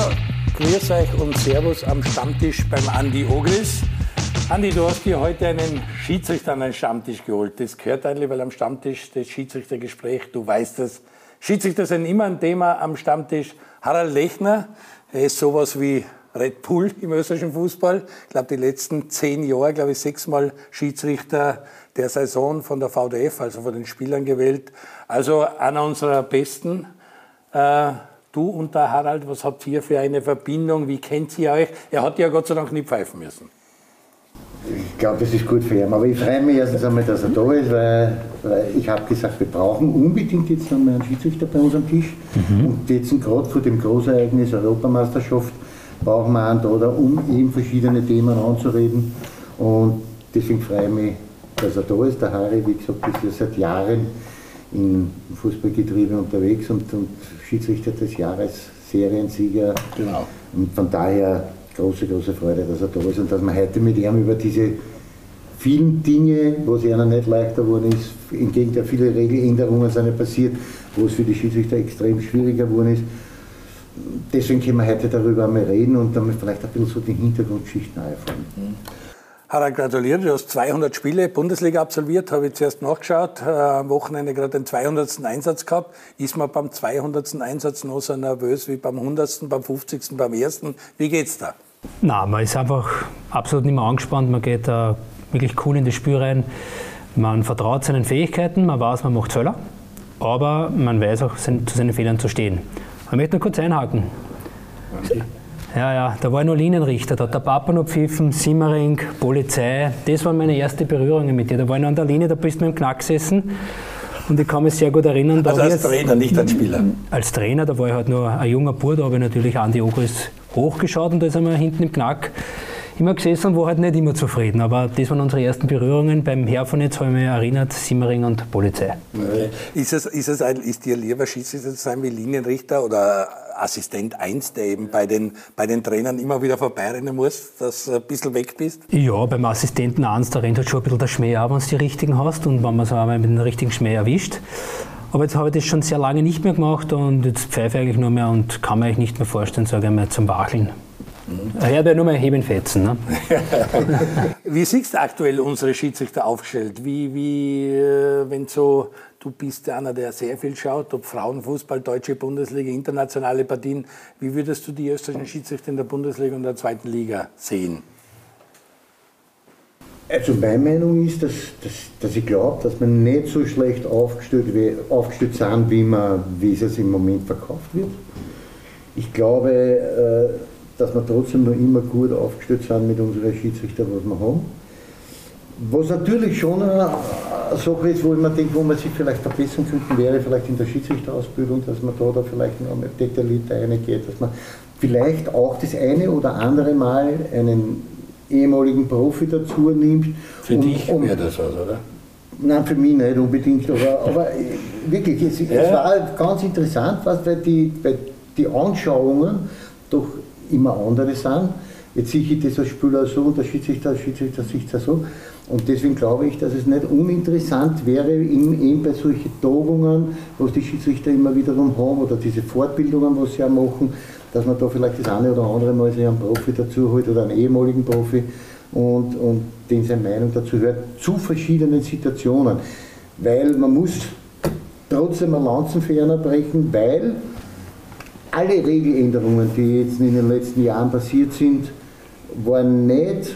Ja, grüß euch und Servus am Stammtisch beim Andi Ogris. Andi, du hast dir heute einen Schiedsrichter an den Stammtisch geholt. Das gehört eigentlich, weil am Stammtisch das Schiedsrichtergespräch, du weißt das, Schiedsrichter sind immer ein Thema am Stammtisch. Harald Lechner, er ist sowas wie Red Bull im österreichischen Fußball. Ich glaube, die letzten zehn Jahre, glaube ich, sechsmal Schiedsrichter der Saison von der VDF, also von den Spielern gewählt. Also einer unserer besten. Äh, du und der Harald, was habt ihr für eine Verbindung? Wie kennt ihr euch? Er hat ja Gott sei Dank nicht pfeifen müssen. Ich glaube, das ist gut für ihn. Aber ich freue mich erstens einmal, dass er da ist, weil, weil ich habe gesagt, wir brauchen unbedingt jetzt nochmal einen Schiedsrichter bei uns am Tisch. Mhm. Und jetzt gerade vor dem Großereignis Europameisterschaft brauchen wir einen da, da, um eben verschiedene Themen anzureden. Und deswegen freue ich mich, dass er da ist. Der Harry, wie gesagt, ist ja seit Jahren im Fußballgetriebe unterwegs und, und Schiedsrichter des Jahres, Seriensieger. Genau. Und von daher große, große Freude, dass er da ist und dass wir heute mit ihm über diese vielen Dinge, wo es einer nicht leichter geworden ist, im Gegenteil, viele Regeländerungen sind ja passiert, wo es für die Schiedsrichter extrem schwieriger geworden ist. Deswegen können wir heute darüber einmal reden und damit vielleicht ein bisschen so die Hintergrundgeschichten erfahren. Mhm. Harald, gratuliere, du hast 200 Spiele Bundesliga absolviert, habe ich zuerst nachgeschaut, äh, am Wochenende gerade den 200. Einsatz gehabt. Ist man beim 200. Einsatz noch so nervös wie beim 100., beim 50., beim 1.? Wie geht's da? Na, man ist einfach absolut nicht mehr angespannt, man geht äh, wirklich cool in das Spiel rein. Man vertraut seinen Fähigkeiten, man weiß, man macht Fehler, aber man weiß auch, zu seinen Fehlern zu stehen. Ich möchte nur kurz einhaken. Okay. Ja, ja, da war ich noch Linienrichter, da hat der Papa noch pfiffen, Simmering, Polizei. Das waren meine ersten Berührungen mit dir. Da war ich noch an der Linie, da bist du mit dem Knack gesessen. Und ich kann mich sehr gut erinnern. Also als Trainer, nicht als Spieler? Als Trainer, da war ich halt nur ein junger Bub, da habe ich natürlich Andi Ogris hochgeschaut und da ist er hinten im Knack immer gesessen und war halt nicht immer zufrieden. Aber das waren unsere ersten Berührungen. Beim Herfonitz habe ich mich erinnert, Simmering und Polizei. Ist, es, ist, es ein, ist dir lieber Schiedsrichter zu sein wie Linienrichter oder Assistent 1, der eben bei den, bei den Trainern immer wieder vorbeirennen muss, dass du ein bisschen weg bist? Ja, beim Assistenten 1, da rennt halt schon ein bisschen der Schmäh ab, wenn du die richtigen hast und wenn man es einmal mit dem richtigen Schmäh erwischt. Aber jetzt habe ich das schon sehr lange nicht mehr gemacht und jetzt pfeife ich eigentlich nur mehr und kann mir eigentlich nicht mehr vorstellen, sage ich mal, zum Wacheln. Mhm. Ja nur mal heben fetzen. Ne? wie siehst du aktuell unsere Schiedsrichter aufgestellt? Wie, wie äh, wenn so Du bist einer, der sehr viel schaut, ob Frauenfußball, deutsche Bundesliga, internationale Partien. Wie würdest du die österreichischen Schiedsrichter in der Bundesliga und der zweiten Liga sehen? Also meine Meinung ist, dass, dass, dass ich glaube, dass wir nicht so schlecht aufgestellt, aufgestellt sind, wie, man, wie es im Moment verkauft wird. Ich glaube, äh, dass wir trotzdem noch immer gut aufgestellt sind mit unseren Schiedsrichtern, was wir haben. Was natürlich schon eine Sache ist, wo ich mir denke, wo man sich vielleicht verbessern könnte, wäre vielleicht in der Schiedsrichterausbildung, dass man da, da vielleicht noch mehr detailliert reingeht, dass man vielleicht auch das eine oder andere Mal einen ehemaligen Profi dazu nimmt. Für um, dich wäre das was, oder? Nein, für mich nicht unbedingt, aber, aber wirklich, es, ja. es, war ganz interessant, was, weil die, weil die Anschauungen doch immer andere sind. Jetzt sehe ich das als Spieler so und der Schiedsrichter als Schiedsrichter sieht das so. Und deswegen glaube ich, dass es nicht uninteressant wäre, eben bei solchen Tagungen, was die Schiedsrichter immer wiederum haben, oder diese Fortbildungen, was sie auch machen, dass man da vielleicht das eine oder andere Mal sich einen Profi dazu holt oder einen ehemaligen Profi und, und den seine Meinung dazu hört, zu verschiedenen Situationen. Weil man muss trotzdem eine Lanzenferner brechen, weil alle Regeländerungen, die jetzt in den letzten Jahren passiert sind, waren nicht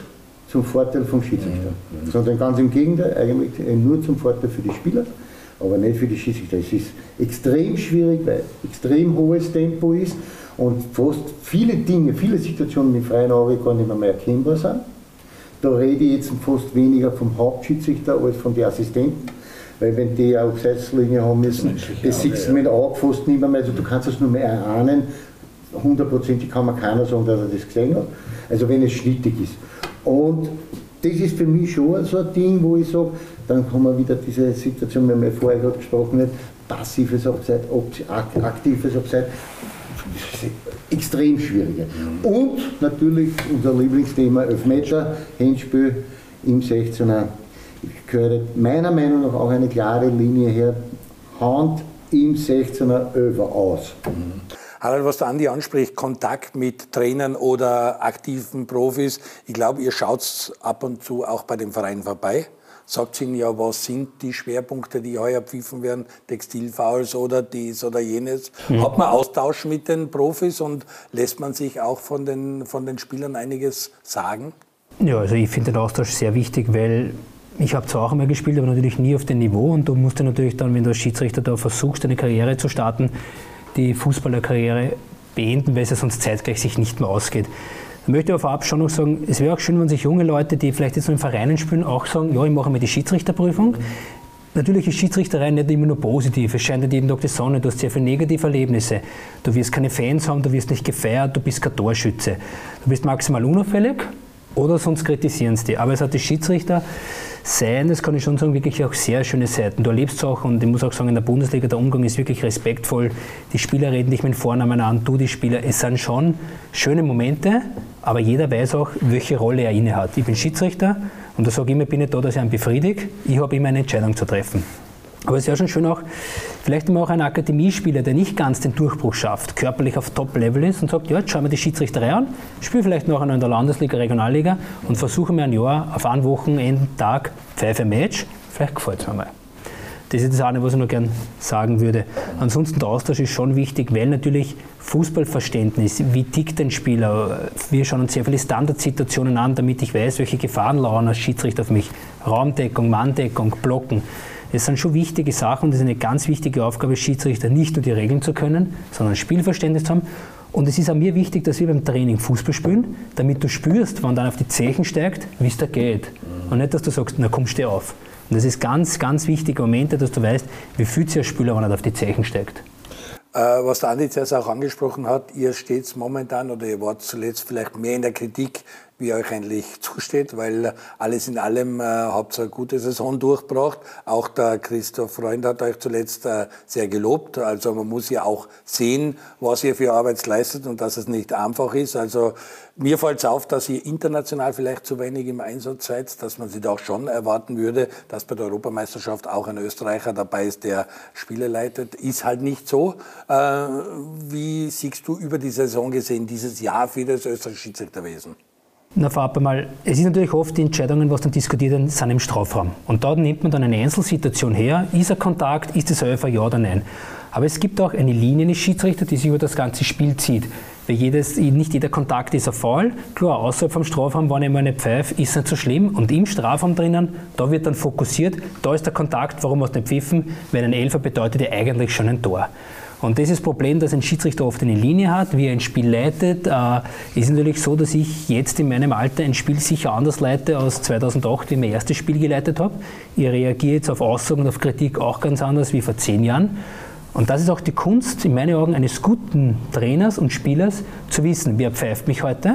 zum Vorteil vom Schiedsrichter, mhm. sondern ganz im Gegenteil, eigentlich nur zum Vorteil für die Spieler, aber nicht für die Schiedsrichter. Es ist extrem schwierig, weil extrem hohes Tempo ist und fast viele Dinge, viele Situationen im freien Auge gar nicht mehr erkennbar sind. Da rede ich jetzt fast weniger vom Hauptschiedsrichter als von den Assistenten. Weil wenn die eine Abseitslinie haben müssen, das sitzt ja. mit Auge fast nicht mehr, also du kannst es nur mehr erahnen, hundertprozentig kann man keiner sagen, dass er das gesehen hat. Also wenn es schnittig ist. Und das ist für mich schon so ein Ding, wo ich sage, dann haben wir wieder diese Situation, wir haben ja vorher gerade gesprochen, nicht, passives Abseits, aktives Abseits, extrem schwieriger. Und natürlich unser Lieblingsthema Elfmeter, Handspiel im 16er. Ich gehöre meiner Meinung nach auch eine klare Linie her, Hand im 16er Över aus. Mhm. Harald, was der Andi anspricht, Kontakt mit Trainern oder aktiven Profis, ich glaube, ihr schaut ab und zu auch bei dem Verein vorbei sagt ihnen ja, was sind die Schwerpunkte, die heuer pfiffen werden, Textilfouls oder dies oder jenes. Mhm. Hat man Austausch mit den Profis und lässt man sich auch von den, von den Spielern einiges sagen? Ja, also ich finde den Austausch sehr wichtig, weil ich habe zwar auch einmal gespielt, aber natürlich nie auf dem Niveau und du musst ja natürlich dann, wenn du als Schiedsrichter da versuchst, eine Karriere zu starten, die Fußballerkarriere beenden, weil es ja sonst zeitgleich sich nicht mehr ausgeht. Ich möchte aber vorab schon noch sagen, es wäre auch schön, wenn sich junge Leute, die vielleicht jetzt noch in Vereinen spielen, auch sagen, ja, ich mache mal die Schiedsrichterprüfung. Mhm. Natürlich ist Schiedsrichterei nicht immer nur positiv. Es scheint nicht jeden Tag die Sonne, du hast sehr viele negative Erlebnisse. Du wirst keine Fans haben, du wirst nicht gefeiert, du bist kein Torschütze. Du bist maximal unauffällig oder sonst kritisieren sie dich. Aber es hat die Schiedsrichter sein, das kann ich schon sagen, wirklich auch sehr schöne Seiten. Du erlebst auch und ich muss auch sagen, in der Bundesliga der Umgang ist wirklich respektvoll. Die Spieler reden dich mit Vornamen an, du die Spieler. Es sind schon schöne Momente, aber jeder weiß auch, welche Rolle er inne hat. Ich bin Schiedsrichter und da sage ich immer, ich bin nicht da, dass ich einen befriedige. Ich habe immer eine Entscheidung zu treffen. Aber es wäre schon schön auch, vielleicht immer auch ein Akademiespieler, der nicht ganz den Durchbruch schafft, körperlich auf Top-Level ist und sagt, ja, jetzt schauen wir die Schiedsrichterei an, spiele vielleicht noch in der Landesliga, Regionalliga und versuche mir ein Jahr auf einen Wochenendtag Pfeife Match, vielleicht gefällt es mir mal. Das ist das eine, was ich noch gerne sagen würde. Ansonsten der Austausch ist schon wichtig, weil natürlich Fußballverständnis, wie tickt ein Spieler, wir schauen uns sehr viele Standardsituationen an, damit ich weiß, welche Gefahren lauern als Schiedsrichter auf mich. Raumdeckung, Manndeckung, Blocken. Das sind schon wichtige Sachen und das ist eine ganz wichtige Aufgabe Schiedsrichter, nicht nur die Regeln zu können, sondern Spielverständnis zu haben. Und es ist auch mir wichtig, dass wir beim Training Fußball spielen, damit du spürst, wenn dann auf die Zechen steigt, wie es da geht. Und nicht, dass du sagst, na komm, steh auf. Und das ist ganz, ganz wichtige Momente, dass du weißt, wie fühlt sich ein Spieler, wenn er auf die Zeichen steigt. Äh, was der Andi jetzt auch angesprochen hat, ihr steht momentan oder ihr wart zuletzt vielleicht mehr in der Kritik wie euch eigentlich zusteht, weil alles in allem äh, habt ihr eine gute Saison durchgebracht. Auch der Christoph Freund hat euch zuletzt äh, sehr gelobt. Also man muss ja auch sehen, was ihr für Arbeit leistet und dass es nicht einfach ist. Also mir fällt es auf, dass ihr international vielleicht zu wenig im Einsatz seid, dass man sich da auch schon erwarten würde, dass bei der Europameisterschaft auch ein Österreicher dabei ist, der Spiele leitet. Ist halt nicht so. Äh, wie siehst du über die Saison gesehen dieses Jahr für das österreichische Schiedsrichterwesen? Na, vorab einmal, es ist natürlich oft die Entscheidungen, was dann diskutiert werden, sind im Strafraum. Und da nimmt man dann eine Einzelsituation her, ist er Kontakt, ist es Öfer, ja oder nein. Aber es gibt auch eine Linie des Schiedsrichter, die sich über das ganze Spiel zieht. Weil jedes, nicht jeder Kontakt ist ein Foul. Klar, außerhalb vom Strafraum, wenn ich mal eine pfeife, ist nicht so schlimm. Und im Strafraum drinnen, da wird dann fokussiert, da ist der Kontakt, warum du nicht pfiffen? Weil ein Elfer bedeutet ja eigentlich schon ein Tor. Und das ist das Problem, dass ein Schiedsrichter oft eine Linie hat, wie er ein Spiel leitet. Äh, ist natürlich so, dass ich jetzt in meinem Alter ein Spiel sicher anders leite als 2008, wie ich mein erstes Spiel geleitet habe. Ich reagiere jetzt auf Aussagen und auf Kritik auch ganz anders wie vor zehn Jahren. Und das ist auch die Kunst, in meinen Augen, eines guten Trainers und Spielers, zu wissen, wer pfeift mich heute,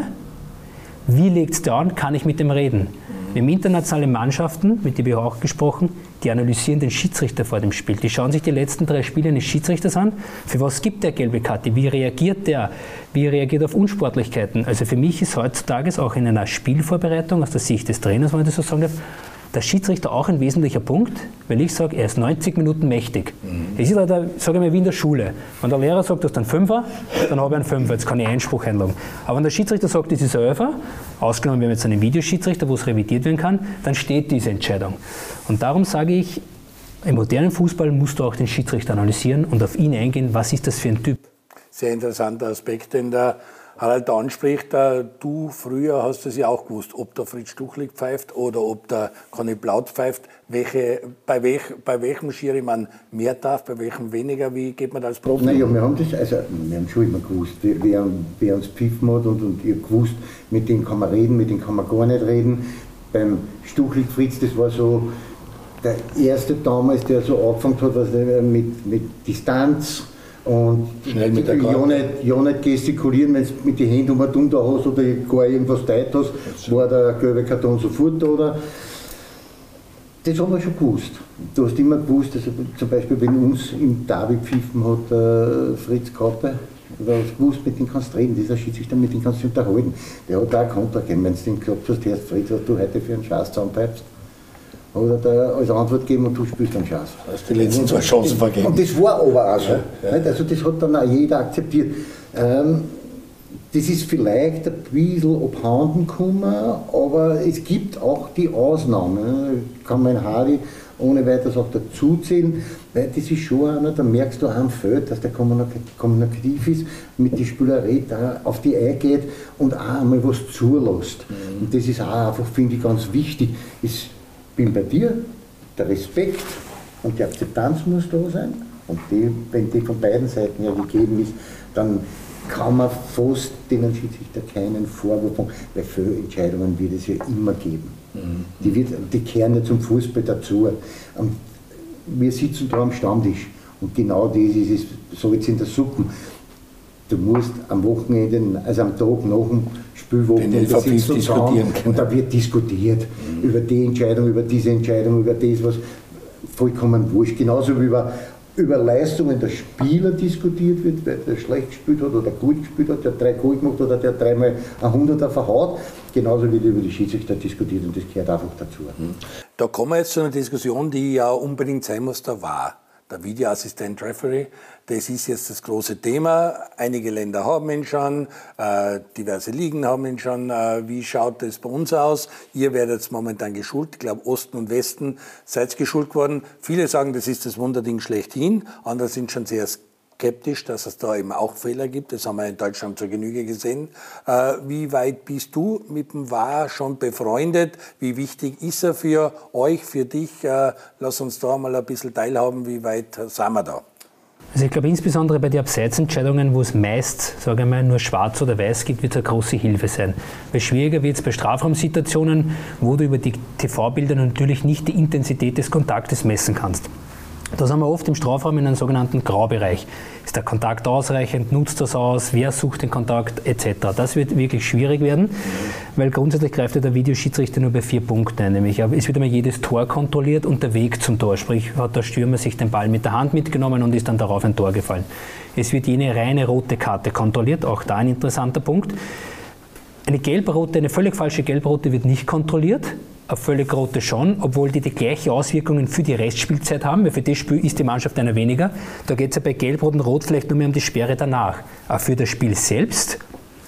wie legt es an, kann ich mit dem reden. Wir haben internationale Mannschaften, mit denen wir auch gesprochen, die analysieren den Schiedsrichter vor dem Spiel. Die schauen sich die letzten drei Spiele eines Schiedsrichters an. Für was gibt der gelbe Karte? Wie reagiert der? Wie reagiert er auf Unsportlichkeiten? Also für mich ist heutzutage auch in einer Spielvorbereitung, aus der Sicht des Trainers, wenn ich das so sagen darf, der Schiedsrichter auch ein wesentlicher Punkt, weil ich sage, er ist 90 Minuten mächtig. Mhm. Es ist halt, sage ich mal, wie in der Schule. Wenn der Lehrer sagt, du hast einen Fünfer, dann habe ich einen Fünfer, jetzt kann ich Einspruch einloggen. Aber wenn der Schiedsrichter sagt, das ist ein Elfer, ausgenommen wir haben jetzt einen Videoschiedsrichter, wo es revidiert werden kann, dann steht diese Entscheidung. Und darum sage ich, im modernen Fußball musst du auch den Schiedsrichter analysieren und auf ihn eingehen, was ist das für ein Typ. Sehr interessanter Aspekt, denn der Harald anspricht, äh, du früher hast es ja auch gewusst, ob der Fritz Stuchlig pfeift oder ob der Conny Blaut pfeift, welche, bei, welch, bei welchem Schiri man mehr darf, bei welchem weniger, wie geht man da als Profi? Naja, wir haben das, also wir haben schon immer gewusst, wer, wer uns pfiffen hat und, und ihr gewusst, mit dem kann man reden, mit dem kann man gar nicht reden. Beim Stuchlig Fritz, das war so der erste damals, der so angefangen hat, was mit, mit Distanz, und Schnell mit der ja nicht, ja nicht gestikulieren, wenn du mit den Händen um und da hast oder gar irgendwas teilt hast, war der gelbe Karton sofort da. Oder? Das haben wir schon gewusst. Du hast immer gewusst, also zum Beispiel, wenn uns im Derby pfiffen hat äh, Fritz Kappe, du hast gewusst, mit dem kannst du reden, dieser Schiedsrichter, mit dem kannst du unterhalten. Der hat auch einen Kontra gegeben, wenn du den geklappt hast, Fritz, was du heute für einen Scheiß zusammenpeibst oder da als Antwort geben und du spielst dann Chance. Hast die letzten zwei Chancen vergeben. Und das war aber auch so. Ja, ja. Also das hat dann auch jeder akzeptiert. Ähm, das ist vielleicht ein bisschen abhanden gekommen, aber es gibt auch die Ausnahmen. Kann man Hardy ohne weiteres auch dazuzählen, weil das ist schon einer, da merkst du am Feld, dass der kommunikativ ist, mit der Spielerei da auf die eingeht und auch einmal was zulässt. Mhm. Und das ist auch einfach, finde ich, ganz wichtig. Ich bin bei dir, der Respekt und die Akzeptanz muss da sein. Und die, wenn die von beiden Seiten ja gegeben ist, dann kann man fast denen Schiedsrichter keinen Vorwurf machen, weil Fehlentscheidungen wird es ja immer geben. Mhm. Die, wird, die kehren ja zum Fußball dazu. Und wir sitzen da am Stammtisch und genau das ist es, so jetzt in der Suppe. Du musst am Wochenende, also am Tag nach dem Spielwochenende sitzen diskutieren und da wird diskutiert mhm. über die Entscheidung, über diese Entscheidung, über das, was vollkommen wurscht. Genauso wie über über Leistungen der Spieler diskutiert wird, weil der schlecht gespielt hat oder gut gespielt hat, der drei Goal gemacht oder der dreimal ein Hunderter verhaut, genauso wird über die Schiedsrichter diskutiert und das gehört einfach dazu. Da kommen wir jetzt zu einer Diskussion, die ja unbedingt sein muss, da war der Videoassistent Referee, das ist jetzt das große Thema. Einige Länder haben ihn schon, äh, diverse Ligen haben ihn schon. Äh, wie schaut das bei uns aus? Ihr werdet momentan geschult. Ich glaube, Osten und Westen seid geschult worden. Viele sagen, das ist das Wunderding schlechthin. Andere sind schon sehr skeptisch, dass es da eben auch Fehler gibt. Das haben wir in Deutschland zur Genüge gesehen. Äh, wie weit bist du mit dem WAR schon befreundet? Wie wichtig ist er für euch, für dich? Äh, lass uns da mal ein bisschen teilhaben. Wie weit sind wir da? Also ich glaube insbesondere bei den Abseitsentscheidungen, wo es meist, sage ich mal, nur schwarz oder weiß gibt, wird es eine große Hilfe sein. Weil schwieriger wird es bei Strafraumsituationen, wo du über die TV-Bilder natürlich nicht die Intensität des Kontaktes messen kannst. Das haben wir oft im Strafraum in einem sogenannten Graubereich. Ist der Kontakt ausreichend? Nutzt das aus? Wer sucht den Kontakt? Etc. Das wird wirklich schwierig werden, weil grundsätzlich greift der Videoschiedsrichter nur bei vier Punkten ein. Nämlich es wird immer jedes Tor kontrolliert und der Weg zum Tor. Sprich, hat der Stürmer sich den Ball mit der Hand mitgenommen und ist dann darauf ein Tor gefallen. Es wird jene reine rote Karte kontrolliert, auch da ein interessanter Punkt. Eine gelb-rote, eine völlig falsche gelb-rote wird nicht kontrolliert völlig rote schon, obwohl die die gleichen Auswirkungen für die Restspielzeit haben, weil für das Spiel ist die Mannschaft einer weniger. Da geht es ja bei Gelb, Rot und Rot vielleicht nur mehr um die Sperre danach. Aber für das Spiel selbst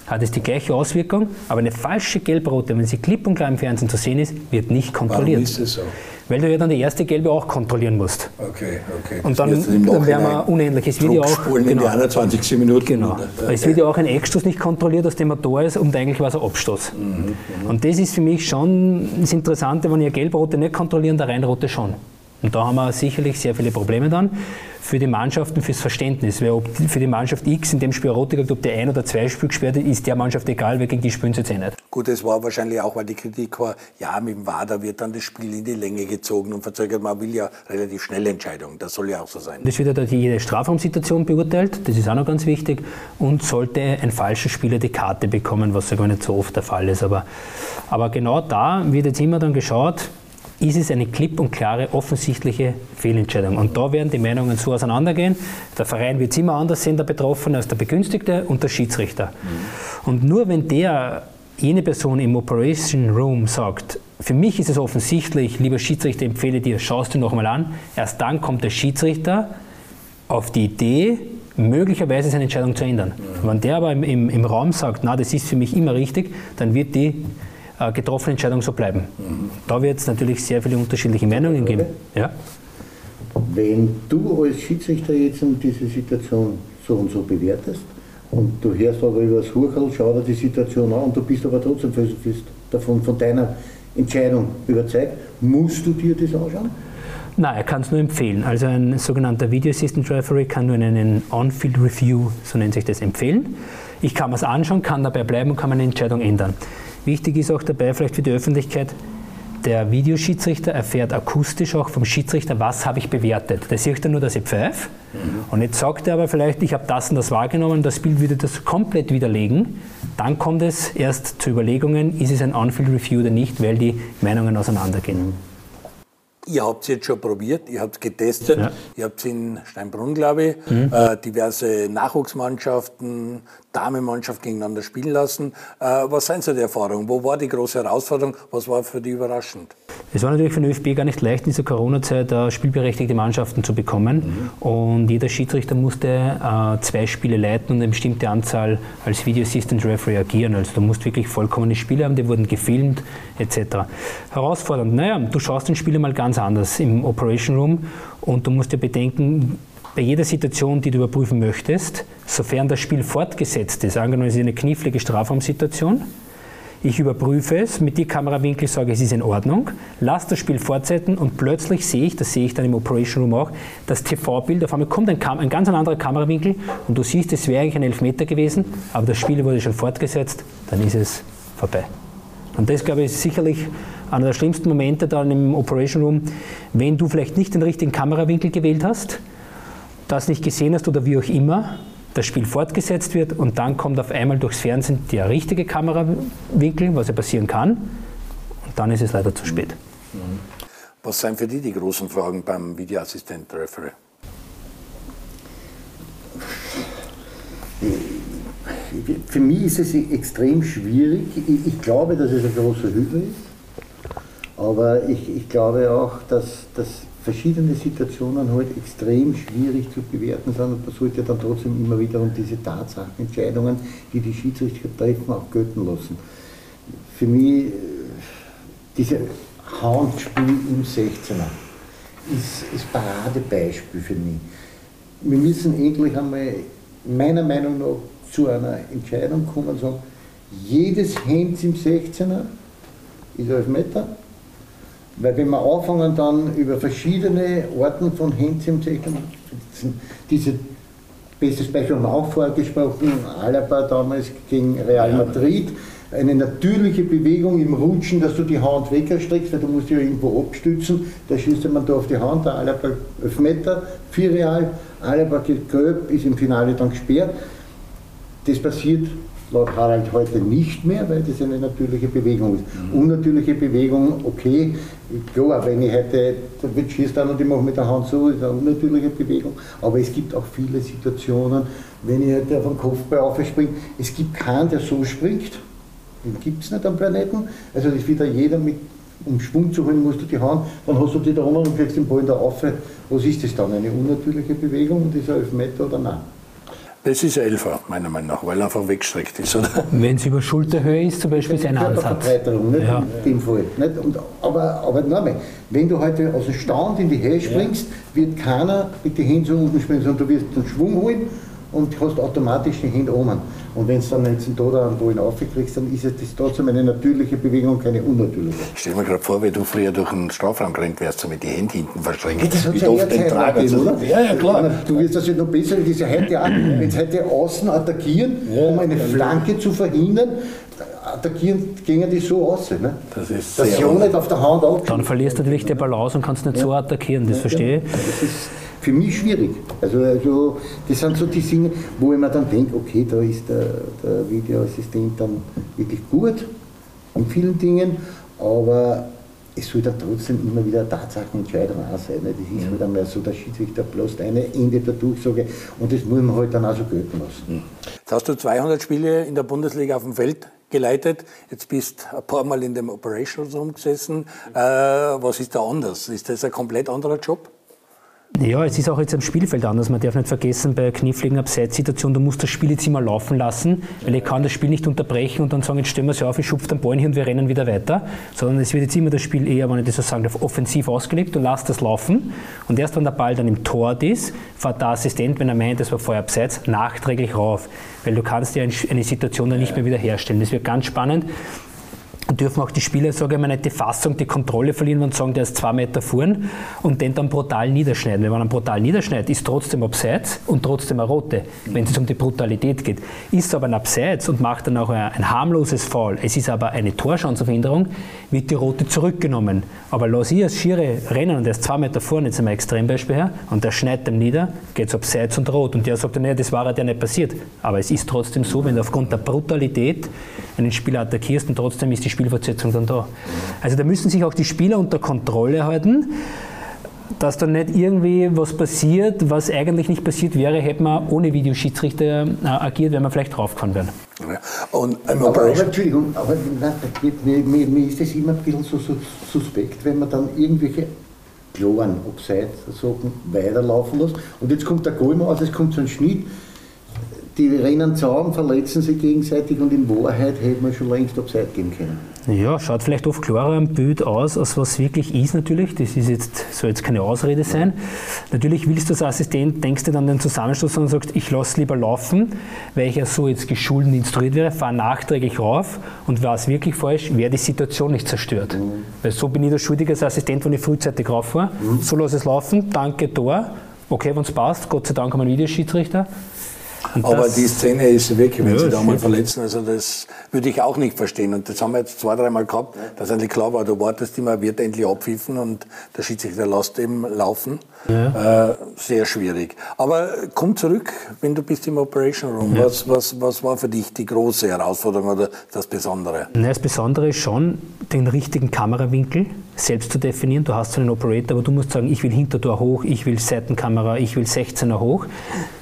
hat es die gleiche Auswirkung, aber eine falsche Gelb-Rote, wenn sie klipp und klar im Fernsehen zu sehen ist, wird nicht kontrolliert. Warum ist das so? Weil du ja dann die erste gelbe auch kontrollieren musst. Okay, okay. Und dann, dann wären wir unendlich. Es wird ja auch. Genau, in die 21. Minute. Genau. Okay. Es wird ja auch ein Eckstoß nicht kontrolliert, aus dem er da ist, und eigentlich war es ein Abstoß. Mhm, mhm, und das ist für mich schon das Interessante, wenn ihr Gelb-Rote nicht kontrollieren, der Reinrote schon. Und da haben wir sicherlich sehr viele Probleme dann für die Mannschaften, fürs Verständnis. Weil ob für die Mannschaft X in dem Spiel Rote gibt, ob der ein oder zwei Spiel gesperrt ist, ist der Mannschaft egal, weil gegen die spielen sie jetzt eh nicht. Gut, es war wahrscheinlich auch, weil die Kritik war, ja, mit dem WADA wird dann das Spiel in die Länge gezogen und verzögert. Man will ja relativ schnelle Entscheidungen. Das soll ja auch so sein. Das wird ja jede Strafraumsituation beurteilt, das ist auch noch ganz wichtig. Und sollte ein falscher Spieler die Karte bekommen, was ja gar nicht so oft der Fall ist. Aber, aber genau da wird jetzt immer dann geschaut, ist es eine klipp und klare, offensichtliche Fehlentscheidung. Und da werden die Meinungen so auseinandergehen. Der Verein wird es immer anders sehen, der Betroffene, als der Begünstigte und der Schiedsrichter. Mhm. Und nur wenn der, jene Person im Operation Room sagt, für mich ist es offensichtlich, lieber Schiedsrichter, empfehle dir, schaust du nochmal an, erst dann kommt der Schiedsrichter auf die Idee, möglicherweise seine Entscheidung zu ändern. Wenn der aber im, im, im Raum sagt, na, das ist für mich immer richtig, dann wird die getroffene Entscheidung so bleiben. Mhm. Da wird es natürlich sehr viele unterschiedliche Meinungen geben. Ja? Wenn du als Schiedsrichter jetzt diese Situation so und so bewertest und du hörst aber über das Hurchel, schau dir die Situation an und du bist aber trotzdem davon, von deiner Entscheidung überzeugt, musst du dir das anschauen? Nein, er kann es nur empfehlen. Also ein sogenannter Video Assistant Referee kann nur in einen On-Field Review, so nennt sich das, empfehlen. Ich kann es anschauen, kann dabei bleiben und kann meine Entscheidung ändern. Wichtig ist auch dabei vielleicht für die Öffentlichkeit, der Videoschiedsrichter erfährt akustisch auch vom Schiedsrichter, was habe ich bewertet. Der sieht dann nur, dass ich pfeife. Und jetzt sagt er aber vielleicht, ich habe das und das wahrgenommen, das Bild würde das komplett widerlegen. Dann kommt es erst zu Überlegungen, ist es ein On-Field-Review oder nicht, weil die Meinungen auseinandergehen. ihr habt es jetzt schon probiert, ihr habt es getestet, ja. ihr habt es in Steinbrunn, glaube ich, mhm. äh, diverse Nachwuchsmannschaften, Damenmannschaft gegeneinander spielen lassen. Äh, was sind so die Erfahrungen? Wo war die große Herausforderung? Was war für die überraschend? Es war natürlich für den ÖFB gar nicht leicht, in dieser Corona-Zeit äh, spielberechtigte Mannschaften zu bekommen. Mhm. Und jeder Schiedsrichter musste äh, zwei Spiele leiten und eine bestimmte Anzahl als Video Assistant Referee agieren. Also du musst wirklich vollkommene Spiele haben, die wurden gefilmt etc. Herausfordernd. Naja, du schaust den Spieler mal ganz anders im Operation Room und du musst dir bedenken, bei jeder Situation, die du überprüfen möchtest, sofern das Spiel fortgesetzt ist, angenommen es ist eine knifflige Strafraumsituation, ich überprüfe es, mit die Kamerawinkel sage, es ist in Ordnung, lasse das Spiel fortsetzen und plötzlich sehe ich, das sehe ich dann im Operation Room auch, das TV-Bild, auf einmal kommt ein, ein ganz anderer Kamerawinkel und du siehst, es wäre eigentlich ein Elfmeter gewesen, aber das Spiel wurde schon fortgesetzt, dann ist es vorbei. Und das, glaube ich, ist sicherlich einer der schlimmsten Momente dann im Operation Room, wenn du vielleicht nicht den richtigen Kamerawinkel gewählt hast, das nicht gesehen hast oder wie auch immer, das Spiel fortgesetzt wird und dann kommt auf einmal durchs Fernsehen der richtige Kamerawinkel, was ja passieren kann, und dann ist es leider zu spät. Was sind für dich die großen Fragen beim Videoassistent Referee? Für mich ist es extrem schwierig. Ich glaube, dass es ein großer Hügel ist, aber ich, ich glaube auch, dass, dass verschiedene Situationen halt extrem schwierig zu bewerten sind und man sollte dann trotzdem immer wieder um diese Tatsachenentscheidungen, die die Schiedsrichter treffen, auch gelten lassen. Für mich, äh, dieses Handspiel im 16er ist das Paradebeispiel für mich. Wir müssen endlich einmal, meiner Meinung nach, zu einer Entscheidung kommen und sagen, jedes Hemd im 16er ist 11 Meter, weil wenn wir anfangen dann über verschiedene Orten von Hänzimzeichnung, diese bestes Beispiel haben wir auch vorgesprochen, Alaba damals gegen Real Madrid, eine natürliche Bewegung im Rutschen, dass du die Hand wegstreckst, weil du musst ja irgendwo abstützen, da schießt man da auf die Hand, der Alaba 11 Meter, 4 Real, Alaba geht gelb, ist im Finale dann gesperrt. Das passiert laut Harald heute nicht mehr, weil das eine natürliche Bewegung ist. Mhm. Unnatürliche Bewegung, okay, klar, wenn ich heute schießt dann und ich mache mit der Hand so, ist eine unnatürliche Bewegung. Aber es gibt auch viele Situationen, wenn ich heute auf den Kopfball aufspringe, es gibt keinen, der so springt. Den gibt es nicht am Planeten. Also das ist wieder jeder mit um Schwung zu holen, musst du die Hand, dann hast du die da rum und kriegst den Ball da auf. Was ist das dann? Eine unnatürliche Bewegung und ist er Elfmeter oder nein? Das ist ein Elfer, meiner Meinung nach, weil er einfach weggestreckt ist. Wenn es über Schulterhöhe ist, zum Beispiel, ist ein Ansatz. Nicht? Ja. In dem Fall. Nicht? Und, aber aber nochmal, wenn du heute aus dem Stand in die Höhe springst, ja. wird keiner mit den Händen so unten springen, sondern du wirst den Schwung holen und hast automatisch die Hände oben. Und wenn du dann jetzt einen Tod an Bullen aufkriegst, dann ist es das trotzdem eine natürliche Bewegung, keine unnatürliche. Ich stell mir gerade vor, wie du früher durch einen Strafraum gerannt wärst, so mit den Händen hinten verschränkt. Ja, wie oft den Trager gegeben, oder? Ja, ja, klar. Du wirst das ja noch besser, ja heute auch, wenn sie heute außen attackieren, ja, um eine Flanke zu verhindern, attackieren, gehen die so aus. Ne? Das ist Dass sie auch nicht auf der Hand auch. Dann verlierst du natürlich die Balance und kannst nicht ja. so attackieren, das ja, verstehe ich. Für mich schwierig. Also, also das sind so die Dinge, wo ich mir dann denke, okay, da ist der, der Videoassistent dann wirklich gut in vielen Dingen, aber es soll dann trotzdem immer wieder Tatsachenentscheidung auch sein. Ne? Das ist halt einmal so, der Schiedsrichter bloß eine Ende der Durchsage und das muss man halt dann auch so gelten lassen. Jetzt hast du 200 Spiele in der Bundesliga auf dem Feld geleitet. Jetzt bist du ein paar Mal in dem Operation Room gesessen. Äh, was ist da anders? Ist das ein komplett anderer Job? Ja, es ist auch jetzt am Spielfeld anders. Man darf nicht vergessen, bei kniffligen Abseitssituationen, du musst das Spiel jetzt immer laufen lassen, weil ich kann das Spiel nicht unterbrechen und dann sagen, jetzt stellen wir es auf, ich schupfe den Ball hin und wir rennen wieder weiter, sondern es wird jetzt immer das Spiel eher, wenn ich das so sagen darf, offensiv ausgelegt, du lässt das laufen und erst wenn der Ball dann im Tor ist, fährt der Assistent, wenn er meint, das war vorher abseits, nachträglich rauf, weil du kannst ja eine Situation dann nicht mehr wiederherstellen. Das wird ganz spannend dürfen auch die Spieler, sage ich mal, nicht die Fassung, die Kontrolle verlieren und sagen, der ist zwei Meter vorn und den dann brutal niederschneiden. Wenn man ihn brutal niederschneidet, ist trotzdem abseits und trotzdem eine rote, wenn es um die Brutalität geht. Ist aber ein Abseits und macht dann auch ein harmloses Foul, es ist aber eine Torchancenverhinderung, wird die rote zurückgenommen. Aber lass ich als Schiere rennen und er ist zwei Meter vorn, jetzt einmal Extrembeispiel her, und der schneidet ihm nieder, geht es abseits und rot. Und der sagt dann, ja, das war ja nicht passiert. Aber es ist trotzdem so, wenn du aufgrund der Brutalität einen Spieler attackierst und trotzdem ist die Spielfortsetzung dann da. Also da müssen sich auch die Spieler unter Kontrolle halten dass da nicht irgendwie was passiert, was eigentlich nicht passiert wäre, hätte man ohne Videoschiedsrichter äh, agiert, wenn man vielleicht draufgefahren wäre. Ja. Und, aber, aber, Entschuldigung, aber nein, mir, mir, mir, ist das immer ein bisschen so, so suspekt, wenn man dann irgendwelche klaren Abseits-Sachen weiterlaufen lässt. Und jetzt kommt der Goal aus, es kommt so ein Schnitt, die rennen zusammen, verletzen sich gegenseitig und in Wahrheit hätte man schon längst Abseits geben können. Ja, schaut vielleicht oft klarer am Bild aus, als was wirklich ist natürlich. Das ist jetzt, soll jetzt keine Ausrede sein. Natürlich willst du als Assistent, denkst du dann den Zusammenschluss und sagst, ich lasse lieber laufen, weil ich ja so jetzt geschult und instruiert wäre, fahre nachträglich rauf und war es wirklich falsch, wäre die Situation nicht zerstört. Mhm. Weil so bin ich der Schuldige als Assistent, wenn ich frühzeitig rauf war. Mhm. So lasse es laufen, danke, Tor. Okay, wenn es passt, Gott sei Dank haben wir einen Videoschiedsrichter. Aber die Szene ist weg, wenn ja, sie da mal verletzen. Also das würde ich auch nicht verstehen. Und das haben wir jetzt zwei, dreimal gehabt, dass eigentlich klar war, du wartest immer, wird endlich abpfiffen und der Schiedsrichter lässt eben laufen. Ja. Äh, sehr schwierig. Aber komm zurück, wenn du bist im Operation Room. Ja. Was, was, was war für dich die große Herausforderung oder das Besondere? Na, das Besondere ist schon, den richtigen Kamerawinkel selbst zu definieren. Du hast so einen Operator, aber du musst sagen, ich will Hintertor hoch, ich will Seitenkamera, ich will 16er hoch.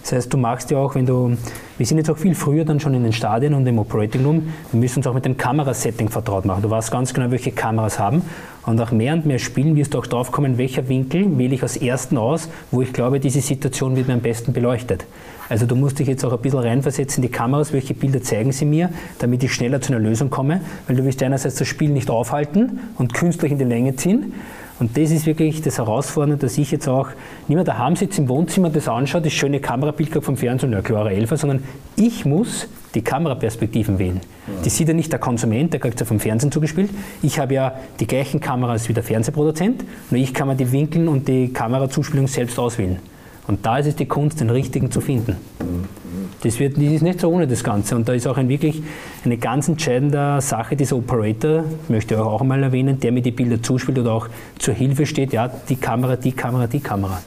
Das heißt, du machst ja auch, wenn du, wir sind jetzt auch viel früher dann schon in den Stadien und im Operating Room, wir müssen uns auch mit dem Kamerasetting vertraut machen. Du weißt ganz genau, welche Kameras haben. Und nach mehr und mehr Spielen wirst du auch drauf kommen, welcher Winkel wähle ich als ersten aus, wo ich glaube, diese Situation wird mir am besten beleuchtet. Also du musst dich jetzt auch ein bisschen reinversetzen in die Kameras, welche Bilder zeigen sie mir, damit ich schneller zu einer Lösung komme, weil du willst einerseits das Spiel nicht aufhalten und künstlich in die Länge ziehen. Und das ist wirklich das Herausfordernde, dass ich jetzt auch nicht mehr daheim sitze im Wohnzimmer, das anschaue, das schöne Kamerabild vom Fernsehen, ja klarer Elfer, sondern ich muss die Kameraperspektiven wählen. Ja. Die sieht ja nicht der Konsument, der kriegt ja vom Fernsehen zugespielt. Ich habe ja die gleichen Kameras wie der Fernsehproduzent, nur ich kann mir die Winkel und die Kamerazuspielung selbst auswählen. Und da ist es die Kunst, den richtigen zu finden. Das, wird, das ist nicht so ohne das Ganze. Und da ist auch ein wirklich eine ganz entscheidende Sache, dieser Operator, möchte ich auch einmal erwähnen, der mir die Bilder zuspielt oder auch zur Hilfe steht, ja, die Kamera, die Kamera, die Kamera.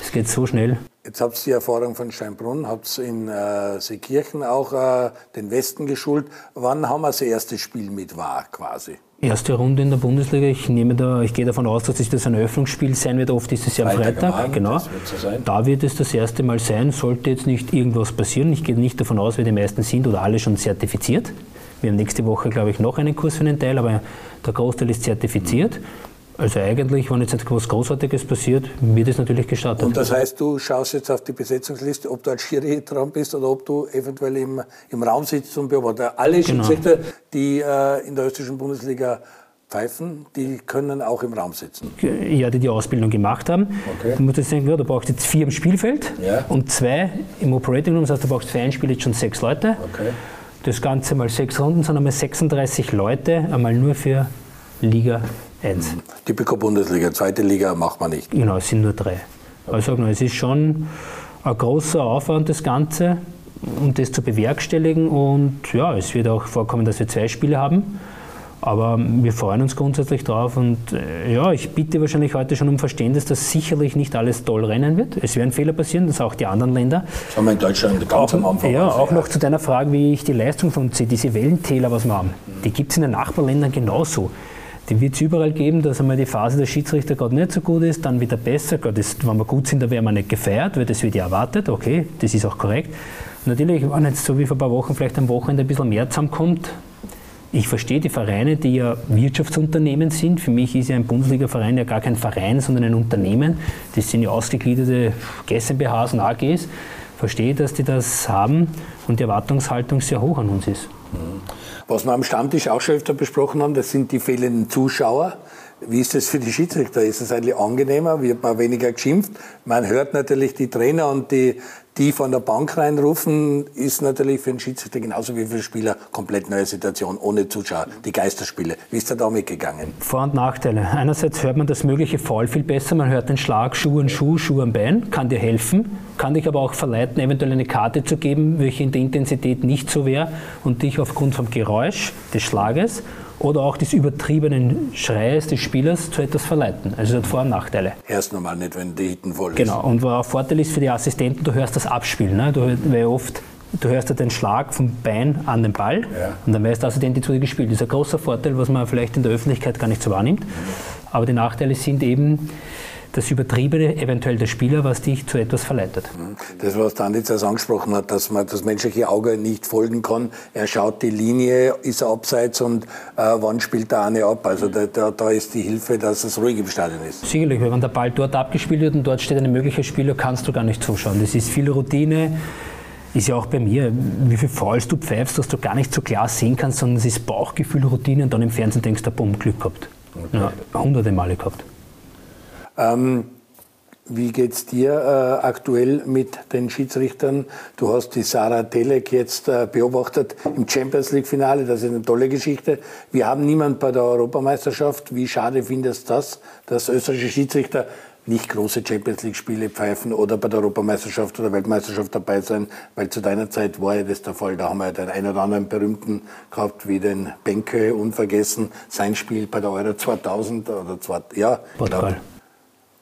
Es geht so schnell. Jetzt habt ihr die Erfahrung von Steinbrunn, habt in äh, Seekirchen auch äh, den Westen geschult. Wann haben wir das erste Spiel mit war quasi? Erste Runde in der Bundesliga. Ich nehme da, ich gehe davon aus, dass das ein Eröffnungsspiel sein wird. Oft ist es ja am Freitag. Abend, genau. Wird so da wird es das erste Mal sein. Sollte jetzt nicht irgendwas passieren. Ich gehe nicht davon aus, weil die meisten sind oder alle schon zertifiziert. Wir haben nächste Woche, glaube ich, noch einen Kurs für einen Teil, aber der Großteil ist zertifiziert. Also eigentlich, wenn jetzt etwas Großartiges passiert, wird es natürlich gestartet. Und das heißt, du schaust jetzt auf die Besetzungsliste, ob du als Schiri dran bist oder ob du eventuell im, im Raum sitzt und beobachtest. Alle genau. Schiedsrichter, die äh, in der österreichischen Bundesliga pfeifen, die können auch im Raum sitzen. Ja, die die Ausbildung gemacht haben. Okay. Du musst jetzt denken, ja, du brauchst jetzt vier im Spielfeld ja. und zwei im Operating Room. Das heißt, du brauchst für ein Spiel jetzt schon sechs Leute. Okay. Das Ganze mal sechs Runden, sind einmal 36 Leute, einmal nur für Liga 1. Typico Bundesliga, zweite Liga macht man nicht. Genau, es sind nur drei. Also es ist schon ein großer Aufwand, das Ganze, um das zu bewerkstelligen. Und ja, es wird auch vorkommen, dass wir zwei Spiele haben. Aber wir freuen uns grundsätzlich drauf und äh, ja, ich bitte wahrscheinlich heute schon um Verständnis, dass sicherlich nicht alles toll rennen wird. Es werden Fehler passieren, das auch die anderen Länder. Das haben wir in Deutschland ganz am Anfang. Ja, auch noch zu deiner Frage, wie ich die Leistung von sehe. Diese Wellentäler, was wir haben, die gibt es in den Nachbarländern genauso. Die wird es überall geben, dass einmal die Phase der Schiedsrichter gerade nicht so gut ist, dann wieder besser. Gerade ist, wenn wir gut sind, dann werden wir nicht gefeiert, weil das wird ja erwartet. Okay, das ist auch korrekt. Natürlich, wenn jetzt so wie vor ein paar Wochen vielleicht am Wochenende ein bisschen mehr zusammenkommt, ich verstehe die Vereine, die ja Wirtschaftsunternehmen sind. Für mich ist ja ein Bundesliga-Verein ja gar kein Verein, sondern ein Unternehmen. Das sind ja ausgegliederte GmbHs und AGs. Verstehe, dass die das haben und die Erwartungshaltung sehr hoch an uns ist. Was wir am Stammtisch auch schon öfter besprochen haben, das sind die fehlenden Zuschauer. Wie ist das für die Schiedsrichter? Ist es eigentlich angenehmer? Wird man weniger geschimpft? Man hört natürlich die Trainer und die, die von der Bank reinrufen, ist natürlich für den Schiedsrichter genauso wie für den Spieler komplett neue Situation, ohne Zuschauer. Die Geisterspiele. Wie ist er da mitgegangen? Vor- und Nachteile. Einerseits hört man das mögliche Foul viel besser. Man hört den Schlag Schuh an Schuh, Schuh am Bein. Kann dir helfen. Kann dich aber auch verleiten, eventuell eine Karte zu geben, welche in der Intensität nicht so wäre und dich aufgrund vom Geräusch des Schlages oder auch des übertriebenen Schreies des Spielers zu etwas verleiten. Also es hat Vor- und Nachteile. Erst normal nicht, wenn die Hitten voll ist. Genau, und was auch Vorteil ist für die Assistenten, du hörst das Abspielen. Ne? Du, weil oft du hörst ja den Schlag vom Bein an den Ball ja. und dann weißt du, außerdem wurde gespielt. Das ist ein großer Vorteil, was man vielleicht in der Öffentlichkeit gar nicht so wahrnimmt. Aber die Nachteile sind eben, das Übertriebene eventuell der Spieler, was dich zu etwas verleitet. Das, was Danitz also angesprochen hat, dass man das menschliche Auge nicht folgen kann. Er schaut die Linie, ist er abseits und äh, wann spielt der eine ab. Also da, da, da, ist die Hilfe, dass es ruhig im Stadion ist. Sicherlich, weil wenn der Ball dort abgespielt wird und dort steht ein möglicher Spieler, kannst du gar nicht zuschauen. Das ist viel Routine. Ist ja auch bei mir, wie viel Fouls du pfeifst, dass du gar nicht so klar sehen kannst, sondern es ist Bauchgefühl, Routine und dann im Fernsehen denkst du, bumm, Glück gehabt. Okay. Ja, hunderte Male gehabt. Ähm, wie geht es dir äh, aktuell mit den Schiedsrichtern? Du hast die Sarah Telek jetzt äh, beobachtet im Champions League-Finale. Das ist eine tolle Geschichte. Wir haben niemand bei der Europameisterschaft. Wie schade findest du das, dass österreichische Schiedsrichter nicht große Champions League-Spiele pfeifen oder bei der Europameisterschaft oder Weltmeisterschaft dabei sein? Weil zu deiner Zeit war ja das der Fall. Da haben wir den einen oder anderen berühmten gehabt, wie den Benke, unvergessen. Sein Spiel bei der Euro 2000 oder 2000, ja. Portugal.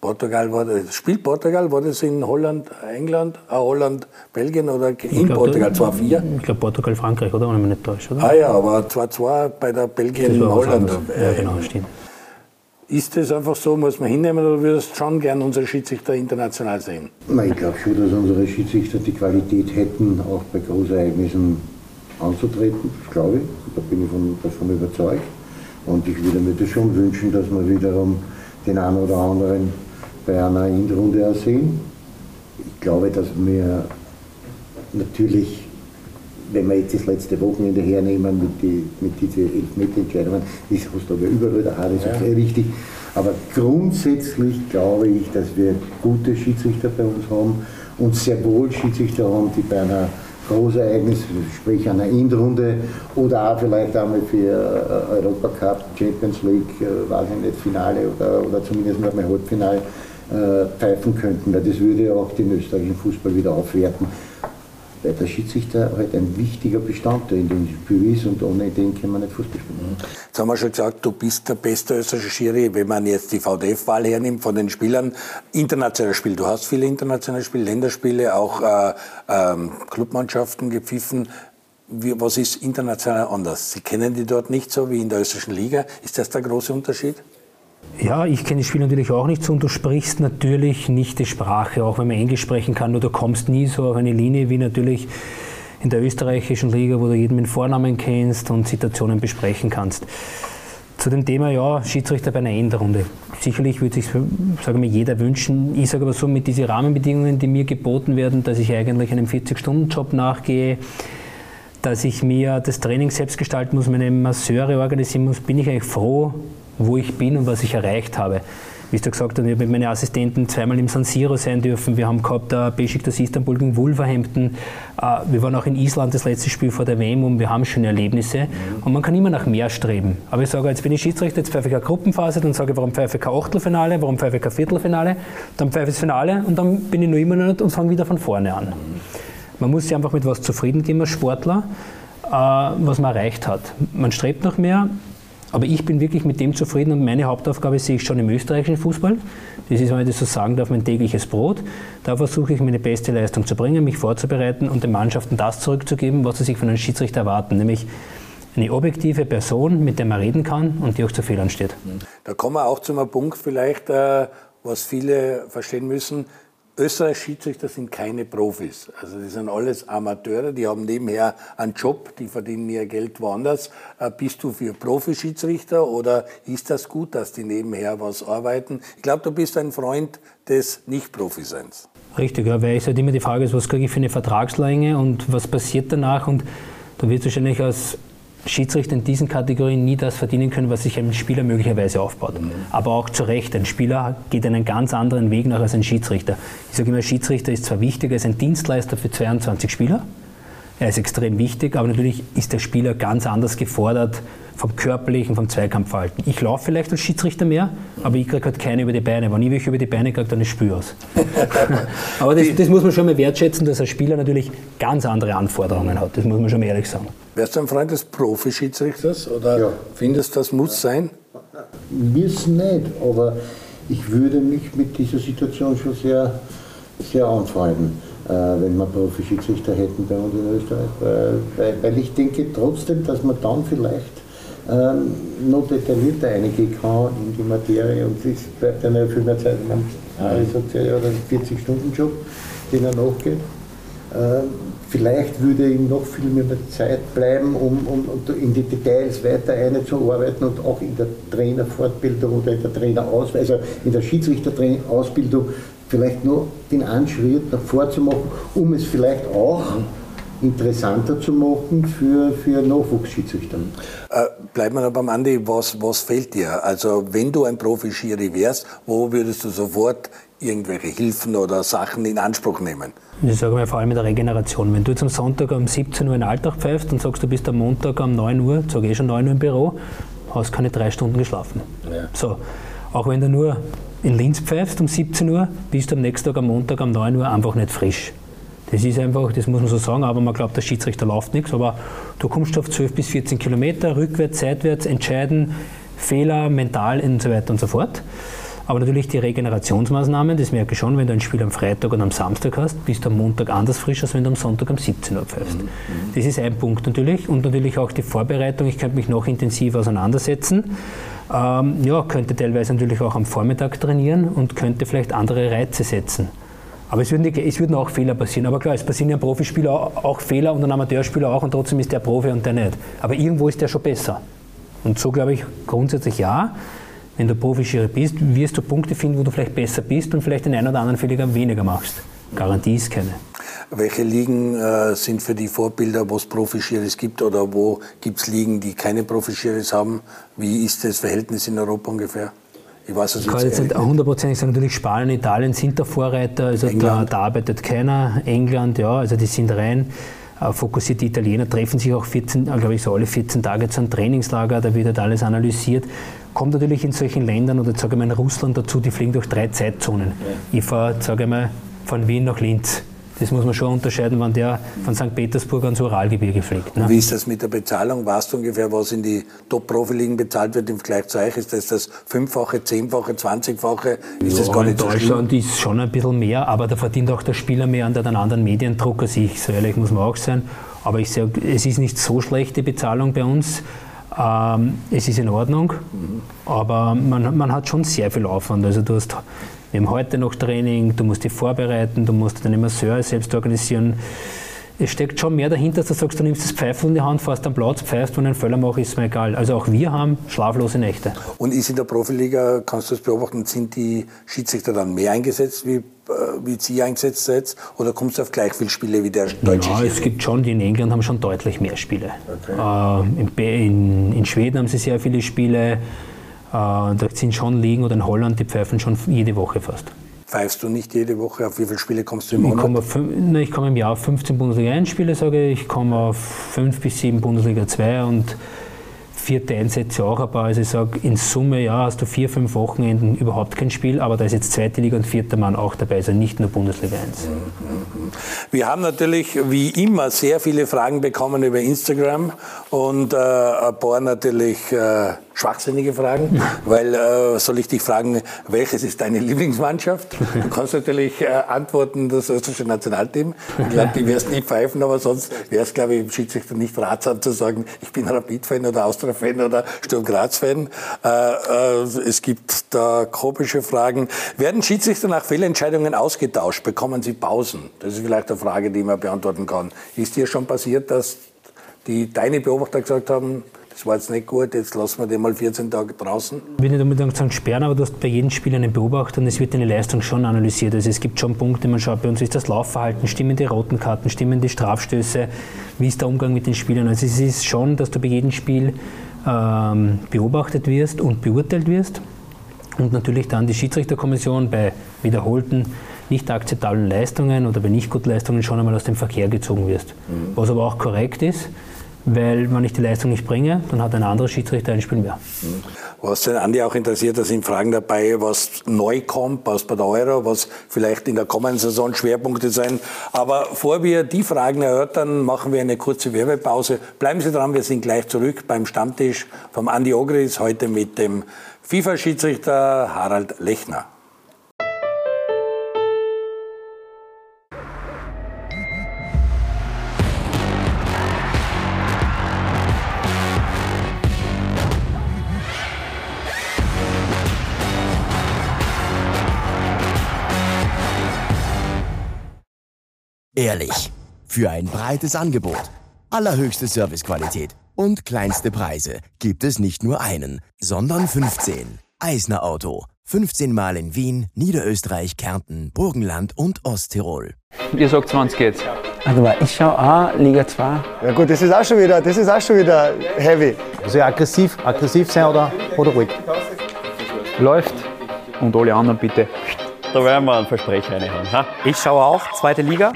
Portugal war das, spielt Portugal, war das in Holland, England, äh, Holland, Belgien oder in glaub, Portugal 2-4? Ich glaube Portugal, Frankreich, oder? Wenn ich mich nicht täusche, oder? Ah ja, aber 2-2 bei der Belgien, Holland. Ja, genau, stimmt. Ist das einfach so, muss man hinnehmen oder würdest du schon gern unsere Schiedsrichter international sehen? Ich glaube schon, dass unsere Schiedsrichter die Qualität hätten, auch bei Großereignissen anzutreten, glaube ich. Da bin ich von, davon überzeugt. Und ich würde mir das schon wünschen, dass man wiederum den einen oder anderen bei einer Endrunde ersehen. Ich glaube, dass wir natürlich, wenn wir jetzt das letzte Wochenende hernehmen mit, die, mit diesen Elfmeterentscheidungen, ist hast du aber überall der Haar, ist okay, ja. richtig. Aber grundsätzlich glaube ich, dass wir gute Schiedsrichter bei uns haben und sehr wohl Schiedsrichter haben, die bei einer Großereignis, sprich einer Endrunde oder auch vielleicht einmal für äh, Europacup, Champions League, äh, weiß ich nicht, Finale oder, oder zumindest mal Halbfinale pfeifen könnten, weil das würde auch den österreichischen Fußball wieder aufwerten. Weil der Schiedsrichter halt ein wichtiger Bestandteil in dem Spiel ist und ohne den kann man nicht Fußball spielen. Jetzt haben wir schon gesagt, du bist der beste österreichische Schiri, wenn man jetzt die VDF-Wahl hernimmt von den Spielern. Internationale Spiele, du hast viele internationale Spiele, Länderspiele, auch äh, ähm, Clubmannschaften gepfiffen. Wie, was ist international anders? Sie kennen die dort nicht so wie in der österreichischen Liga. Ist das der große Unterschied? Ja, ich kenne das Spiel natürlich auch nicht so und du sprichst natürlich nicht die Sprache, auch wenn man Englisch sprechen kann, nur du kommst nie so auf eine Linie wie natürlich in der österreichischen Liga, wo du jeden mit Vornamen kennst und Situationen besprechen kannst. Zu dem Thema, ja, Schiedsrichter bei einer Endrunde. Sicherlich würde sich, sagen wir, jeder wünschen. Ich sage aber so, mit diesen Rahmenbedingungen, die mir geboten werden, dass ich eigentlich einem 40-Stunden-Job nachgehe, dass ich mir das Training selbst gestalten muss, meine Masseure organisieren muss, bin ich eigentlich froh, wo ich bin und was ich erreicht habe. Wie du gesagt hast, ich habe mit meinen Assistenten zweimal im San Siro sein dürfen. Wir haben gehabt uh, Besiktas Istanbul gegen Wolverhampton. Uh, wir waren auch in Island das letzte Spiel vor der WM und wir haben schöne Erlebnisse. Und man kann immer nach mehr streben. Aber ich sage, jetzt bin ich Schiedsrichter, jetzt pfeife ich eine Gruppenphase, dann sage ich, warum pfeife ich kein Achtelfinale, warum pfeife ich kein Viertelfinale, dann pfeife ich das Finale und dann bin ich noch immer noch und fange wieder von vorne an. Man muss sich einfach mit was zufrieden geben als Sportler, uh, was man erreicht hat. Man strebt nach mehr, aber ich bin wirklich mit dem zufrieden und meine Hauptaufgabe sehe ich schon im österreichischen Fußball. Das ist, wenn ich das so sagen darf, mein tägliches Brot. Da versuche ich meine beste Leistung zu bringen, mich vorzubereiten und den Mannschaften das zurückzugeben, was sie sich von einem Schiedsrichter erwarten, nämlich eine objektive Person, mit der man reden kann und die auch zu Fehlern steht. Da kommen wir auch zu einem Punkt vielleicht, äh, was viele verstehen müssen. Österreich Schiedsrichter sind keine Profis. Also die sind alles Amateure, die haben nebenher einen Job, die verdienen ihr Geld woanders. Äh, bist du für Profischiedsrichter oder ist das gut, dass die nebenher was arbeiten? Ich glaube, du bist ein Freund des Nicht-Profiseins. Richtig, ja, weil es halt immer die Frage ist, was kriege ich für eine Vertragslänge und was passiert danach und da wird wahrscheinlich als Schiedsrichter in diesen Kategorien nie das verdienen können, was sich ein Spieler möglicherweise aufbaut. Mhm. Aber auch zu Recht, ein Spieler geht einen ganz anderen Weg nach als ein Schiedsrichter. Ich sage immer, ein Schiedsrichter ist zwar wichtig, er ist ein Dienstleister für 22 Spieler, er ist extrem wichtig, aber natürlich ist der Spieler ganz anders gefordert vom körperlichen, vom Zweikampfverhalten. Ich laufe vielleicht als Schiedsrichter mehr, aber ich kriege halt keine über die Beine. Wenn ich welche über die Beine kriege, dann ist Spür aus. aber das, das, muss man schon mal wertschätzen, dass ein Spieler natürlich ganz andere Anforderungen hat. Das muss man schon mal ehrlich sagen. Wärst du ein Freund des Profischiedsrichters oder ja. findest du, das muss sein? Müssen nicht, aber ich würde mich mit dieser Situation schon sehr, sehr anfreunden wenn wir Profi-Schiedsrichter hätten bei uns in Österreich. Weil, weil ich denke trotzdem, dass man dann vielleicht ähm, noch detaillierter eingehen kann in die Materie und es bleibt dann ja viel mehr Zeit. Man, hat einen 40-Stunden-Job, den er nachgeht. Ähm, vielleicht würde ihm noch viel mehr Zeit bleiben, um, um, um in die Details weiter einzuarbeiten und auch in der Trainerfortbildung oder in der Trainerausbildung, also in der Schiedsrichterausbildung vielleicht nur den Anschritt nach vorzumachen, um es vielleicht auch interessanter zu machen für, für Nachwuchsschiedsrichter. Äh, wir noch beim Andi, was, was fehlt dir? Also wenn du ein Profi-Schiri wärst, wo würdest du sofort irgendwelche Hilfen oder Sachen in Anspruch nehmen? Ich sage mal vor allem mit der Regeneration. Wenn du jetzt am Sonntag um 17 Uhr in den Alltag pfeifst und sagst, du bist am Montag um 9 Uhr, sage ich eh schon 9 Uhr im Büro, hast keine drei Stunden geschlafen. Ja. So, auch wenn du nur in Linz pfeifst um 17 Uhr, bist du am nächsten Tag am Montag um 9 Uhr einfach nicht frisch. Das ist einfach, das muss man so sagen, aber man glaubt, der Schiedsrichter läuft nichts. Aber du kommst auf 12 bis 14 Kilometer, rückwärts, seitwärts, entscheiden, Fehler, mental und so weiter und so fort. Aber natürlich die Regenerationsmaßnahmen, das merke ich schon, wenn du ein Spiel am Freitag und am Samstag hast, bist du am Montag anders frisch, als wenn du am Sonntag um 17 Uhr pfeifst. Mhm. Das ist ein Punkt natürlich. Und natürlich auch die Vorbereitung. Ich könnte mich noch intensiver auseinandersetzen. Ähm, ja, könnte teilweise natürlich auch am Vormittag trainieren und könnte vielleicht andere Reize setzen. Aber es würden, es würden auch Fehler passieren. Aber klar, es passieren ja Profispieler auch, auch Fehler und ein Amateurspieler auch und trotzdem ist der Profi und der nicht. Aber irgendwo ist der schon besser. Und so glaube ich grundsätzlich ja. Wenn du Profischiri bist, wirst du Punkte finden, wo du vielleicht besser bist und vielleicht den einen oder anderen Fehler weniger machst. Garantie ist keine. Welche Ligen äh, sind für die Vorbilder, wo es Profischiris gibt oder wo gibt es Ligen, die keine Profischiris haben? Wie ist das Verhältnis in Europa ungefähr? Ich weiß es kann jetzt nicht hundertprozentig sagen, natürlich Spanien, Italien sind der Vorreiter, also da, da, arbeitet keiner. England, ja, also die sind rein äh, fokussiert. Die Italiener treffen sich auch 14, äh, glaube ich, so alle 14 Tage zu einem Trainingslager, da wird halt alles analysiert. Kommt natürlich in solchen Ländern oder sage ich mal in Russland dazu, die fliegen durch drei Zeitzonen. Ich fahre, sage ich mal, von Wien nach Linz. Das muss man schon unterscheiden, wenn der von St. Petersburg ans Uralgebirge fliegt. Ne? Wie ist das mit der Bezahlung? Weißt du ungefähr, was in die Top-Profiligen bezahlt wird im Vergleich zu euch? Ist das das Fünffache, Zehnfache, Zwanzigfache? Ist ja, das gar nicht in Deutschland so ist schon ein bisschen mehr, aber da verdient auch der Spieler mehr an der anderen Mediendruck als ich. So ehrlich muss man auch sein. Aber ich sage, es ist nicht so schlecht, die Bezahlung bei uns. Ähm, es ist in Ordnung, aber man, man hat schon sehr viel Aufwand. Also du hast haben heute noch Training, du musst dich vorbereiten, du musst deine Masseur selbst organisieren. Es steckt schon mehr dahinter, dass du sagst, du nimmst das Pfeifel in die Hand, fährst am Platz, pfeifst, wenn ein Fehler mache, ist mir egal. Also auch wir haben schlaflose Nächte. Und ist in der Profiliga, kannst du das beobachten, sind die Schiedsrichter dann mehr eingesetzt wie, wie Sie eingesetzt seid? Oder kommst du auf gleich viele Spiele wie der deutsche Ja, es gibt schon, die in England haben schon deutlich mehr Spiele. Okay. Äh, in, in, Schweden haben sie sehr viele Spiele. Äh, da sind schon Ligen oder in Holland, die pfeifen schon jede Woche fast. Pfeifst du nicht jede Woche? Auf wie viele Spiele kommst du im Monat? Ich komme, auf, ne, ich komme im Jahr auf 15 Bundesliga 1 Spiele, sage ich. Ich komme auf 5 bis 7 Bundesliga 2 und vierte Einsätze auch ein paar. Also ich sage, in Summe, ja, hast du vier, fünf Wochenenden überhaupt kein Spiel, aber da ist jetzt zweite Liga und vierter Mann auch dabei, also nicht nur Bundesliga 1. Wir haben natürlich wie immer sehr viele Fragen bekommen über Instagram und äh, ein paar natürlich äh, schwachsinnige Fragen, weil äh, soll ich dich fragen, welches ist deine Lieblingsmannschaft? Du kannst natürlich äh, antworten, das österreichische Nationalteam. Ich glaube, die wirst nie pfeifen, aber sonst wäre es, glaube ich, im Schiedsrichter nicht ratsam zu sagen, ich bin Rapid-Fan oder Austria-Fan oder Sturm Graz-Fan. Äh, äh, es gibt da komische Fragen. Werden Schiedsrichter nach Fehlentscheidungen ausgetauscht? Bekommen sie Pausen? Das ist vielleicht eine Frage, die man beantworten kann. Ist dir schon passiert, dass die deine Beobachter gesagt haben, das war jetzt nicht gut, jetzt lassen wir den mal 14 Tage draußen. Ich will nicht unbedingt sagen sperren, aber du hast bei jedem Spiel einen Beobachter und es wird deine Leistung schon analysiert. Also es gibt schon Punkte, man schaut, bei uns ist das Laufverhalten, stimmen die roten Karten, stimmen die Strafstöße, wie ist der Umgang mit den Spielern. Also es ist schon, dass du bei jedem Spiel ähm, beobachtet wirst und beurteilt wirst. Und natürlich dann die Schiedsrichterkommission bei wiederholten nicht akzeptablen Leistungen oder bei nicht guten Leistungen schon einmal aus dem Verkehr gezogen wirst. Mhm. Was aber auch korrekt ist, weil wenn ich die Leistung nicht bringe, dann hat ein anderer Schiedsrichter ein Spiel mehr. Was den Andi auch interessiert, da sind Fragen dabei, was neu kommt, was bei der Euro, was vielleicht in der kommenden Saison Schwerpunkte sein. Aber vor wir die Fragen erörtern, machen wir eine kurze Werbepause. Bleiben Sie dran, wir sind gleich zurück beim Stammtisch vom Andi Ogris, heute mit dem FIFA-Schiedsrichter Harald Lechner. Ehrlich. Für ein breites Angebot, allerhöchste Servicequalität und kleinste Preise gibt es nicht nur einen, sondern 15. Eisner Auto. 15 Mal in Wien, Niederösterreich, Kärnten, Burgenland und Osttirol. Ihr sagt 20 jetzt. Also ich schaue auch Liga 2. Ja gut, das ist auch schon wieder, das ist auch schon wieder heavy. Also aggressiv, aggressiv sein oder, oder ruhig. Läuft. Und alle anderen bitte. Da werden wir einen Versprecher reinhauen. Ha? Ich schaue auch zweite Liga.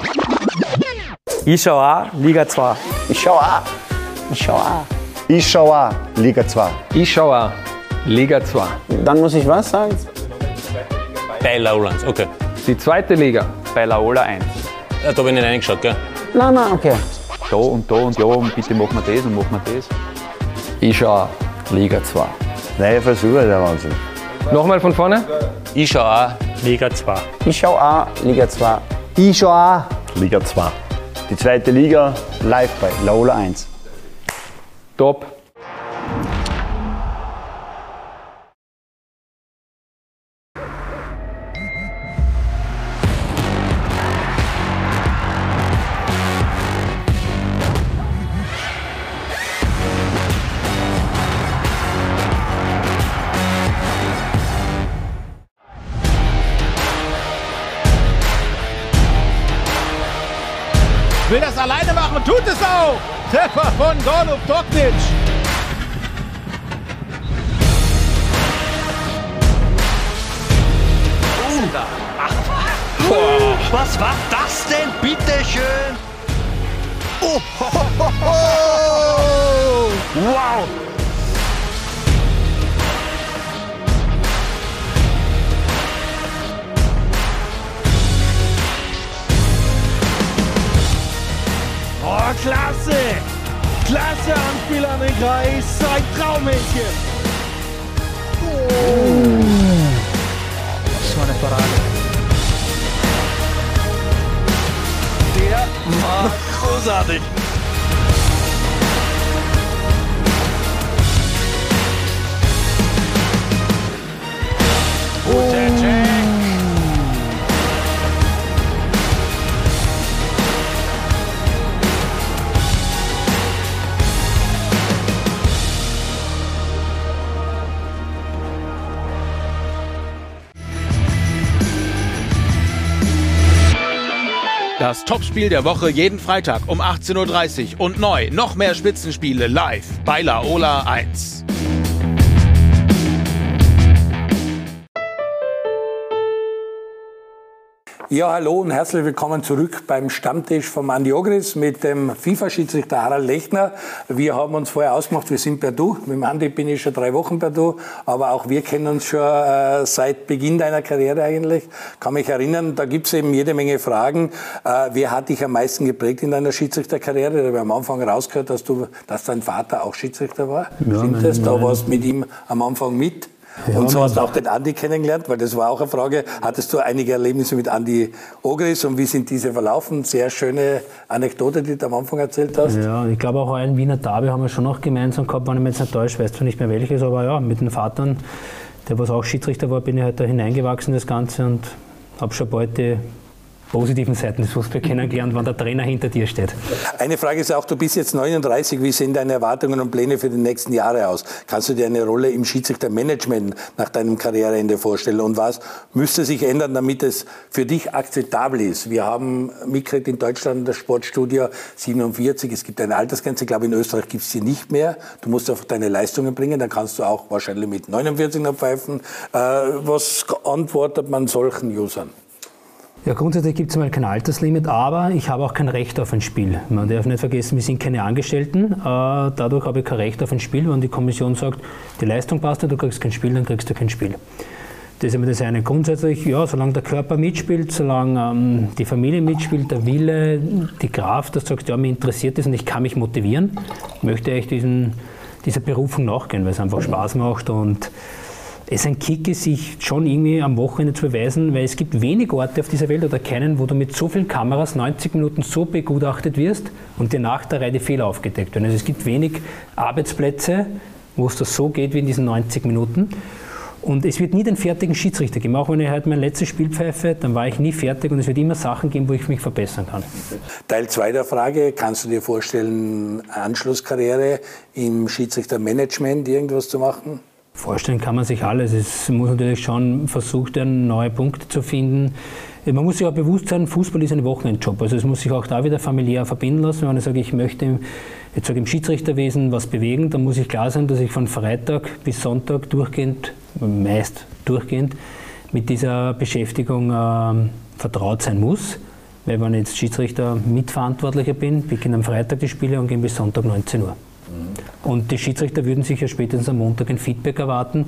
Ich schaue auch Liga 2. Ich schaue auch. Ich schaue auch. Ich schaue auch Liga 2. Ich schaue auch Liga 2. Dann muss ich was sagen? Bei Laola 1, okay. Die zweite Liga bei Laola 1. Ja, da bin ich reingeschaut, gell? Nein, nein, okay. Da und da und ja und bitte machen wir das und machen wir das. Ich schaue auch Liga 2. Neue Versuche, der Wahnsinn. Nochmal von vorne. Ich schaue auch Liga 2. Ich schaue auch Liga 2. Ich schaue auch. Liga 2. Die zweite Liga live bei Laola 1. Top. Von Golub Doknic. Oh, was war das denn, bitteschön? Oh, ho, ho, ho. Wow! Oh, klasse! Klasse Anspiel an den Kreis. Ein Traummädchen. Oh. Das war eine Parade. Der war großartig. Guter Das Topspiel der Woche jeden Freitag um 18.30 Uhr und neu noch mehr Spitzenspiele live bei Laola 1. Ja, hallo und herzlich willkommen zurück beim Stammtisch vom Andi Ogris mit dem FIFA-Schiedsrichter Harald Lechner. Wir haben uns vorher ausgemacht, wir sind per Du. Mit dem Andi bin ich schon drei Wochen per Du, aber auch wir kennen uns schon äh, seit Beginn deiner Karriere eigentlich. Kann mich erinnern, da gibt's eben jede Menge Fragen. Äh, wer hat dich am meisten geprägt in deiner Schiedsrichterkarriere? Da haben wir am Anfang rausgehört, dass, du, dass dein Vater auch Schiedsrichter war. Ja, Stimmt das? Da warst du mit ihm am Anfang mit. Ja, und so hast du auch den Andi kennengelernt, weil das war auch eine Frage. Hattest du einige Erlebnisse mit Andi Ogris und wie sind diese verlaufen? Sehr schöne Anekdote, die du am Anfang erzählt hast. Ja, ich glaube auch ein Wiener Derby haben wir schon noch gemeinsam gehabt, wenn ich mich jetzt nicht täusche, weiß zwar nicht mehr welches, aber ja, mit den Vatern, der was auch Schiedsrichter war, bin ich halt da hineingewachsen, das Ganze, und habe schon bald die positiven Seiten des Fußballs kennengelernt, wenn der Trainer hinter dir steht. Eine Frage ist auch, du bist jetzt 39, wie sehen deine Erwartungen und Pläne für die nächsten Jahre aus? Kannst du dir eine Rolle im Schiedsrichtermanagement nach deinem Karriereende vorstellen? Und was müsste sich ändern, damit es für dich akzeptabel ist? Wir haben mitgekriegt in Deutschland das Sportstudio 47, es gibt eine Altersgrenze, ich glaube in Österreich gibt es sie nicht mehr. Du musst einfach deine Leistungen bringen, dann kannst du auch wahrscheinlich mit 49 noch pfeifen. Äh, was antwortet man solchen Usern? Ja, grundsätzlich gibt es mal kein Alterslimit, aber ich habe auch kein Recht auf ein Spiel. Man darf nicht vergessen, wir sind keine Angestellten. Äh, dadurch habe ich kein Recht auf ein Spiel. Wenn die Kommission sagt, die Leistung passt nicht, du kriegst kein Spiel, dann kriegst du kein Spiel. Das ist immer das eine. Grundsätzlich, ja, solange der Körper mitspielt, solange ähm, die Familie mitspielt, der Wille, die Kraft, dass du sagst, ja, mir interessiert das und ich kann mich motivieren, möchte ich diesen, dieser Berufung nachgehen, weil es einfach Spaß macht und es ein Kick sich schon irgendwie am Wochenende zu beweisen, weil es gibt wenig Orte auf dieser Welt oder keinen, wo du mit so vielen Kameras 90 Minuten so begutachtet wirst und dir nach der Reihe die Fehler aufgedeckt werden. Also es gibt wenig Arbeitsplätze, wo es das so geht wie in diesen 90 Minuten. Und es wird nie den fertigen Schiedsrichter geben. Auch wenn ich halt mein letztes Spiel pfeife, dann war ich nie fertig und es wird immer Sachen geben, wo ich mich verbessern kann. Teil 2 der Frage, kannst du dir vorstellen, Anschlusskarriere im Schiedsrichtermanagement irgendwas zu machen? Vorstellen kann man sich alles. Es muss natürlich schon versucht werden, neue Punkte zu finden. Man muss sich auch bewusst sein, Fußball ist ein Wochenendjob. Also es muss sich auch da wieder familiär verbinden lassen. Wenn ich sage, ich möchte jetzt sage, im Schiedsrichterwesen was bewegen, dann muss ich klar sein, dass ich von Freitag bis Sonntag durchgehend, meist durchgehend, mit dieser Beschäftigung äh, vertraut sein muss. Weil wenn ich jetzt Schiedsrichter Mitverantwortlicher bin, beginnen am Freitag die Spiele und gehen bis Sonntag 19 Uhr. Und die Schiedsrichter würden sich ja spätestens am Montag ein Feedback erwarten.